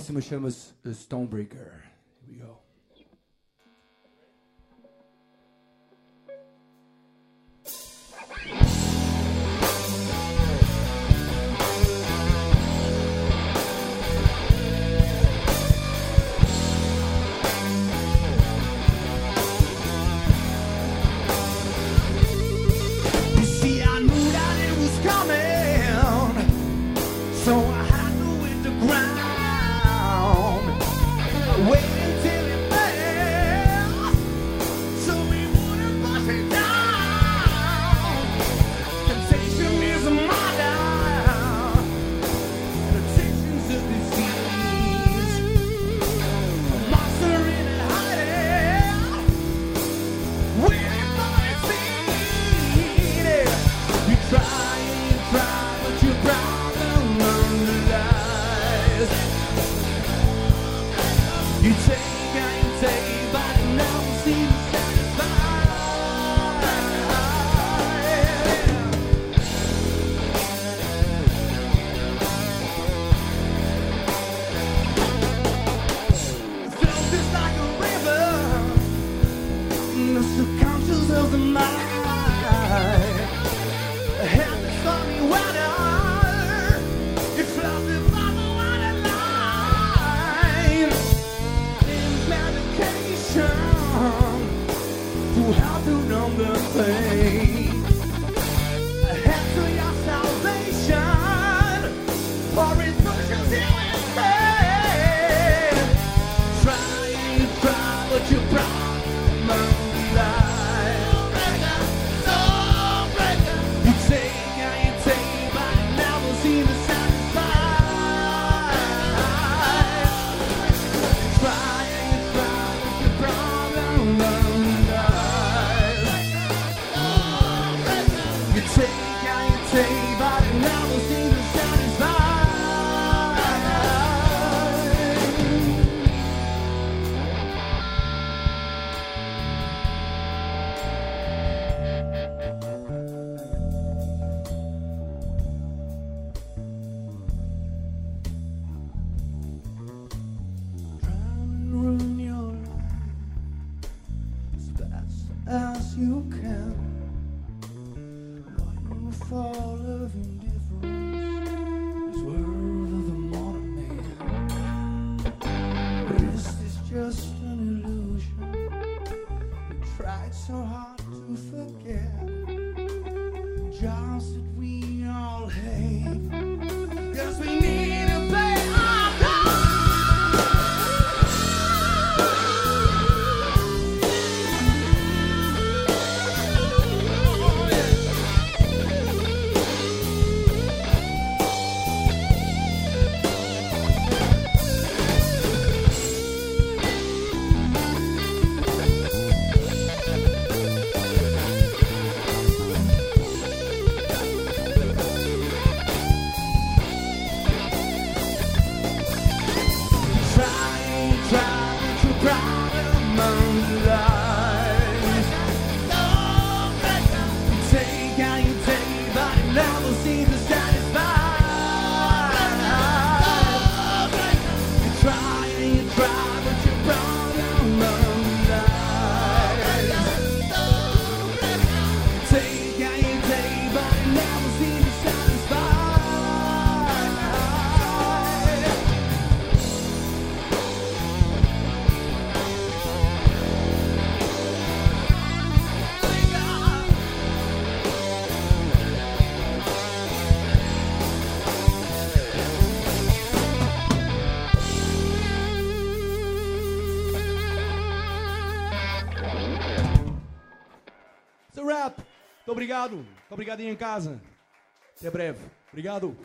A próxima chama-se uh, Stonebreaker. Obrigado. Muito obrigado aí em casa. Até breve. Obrigado.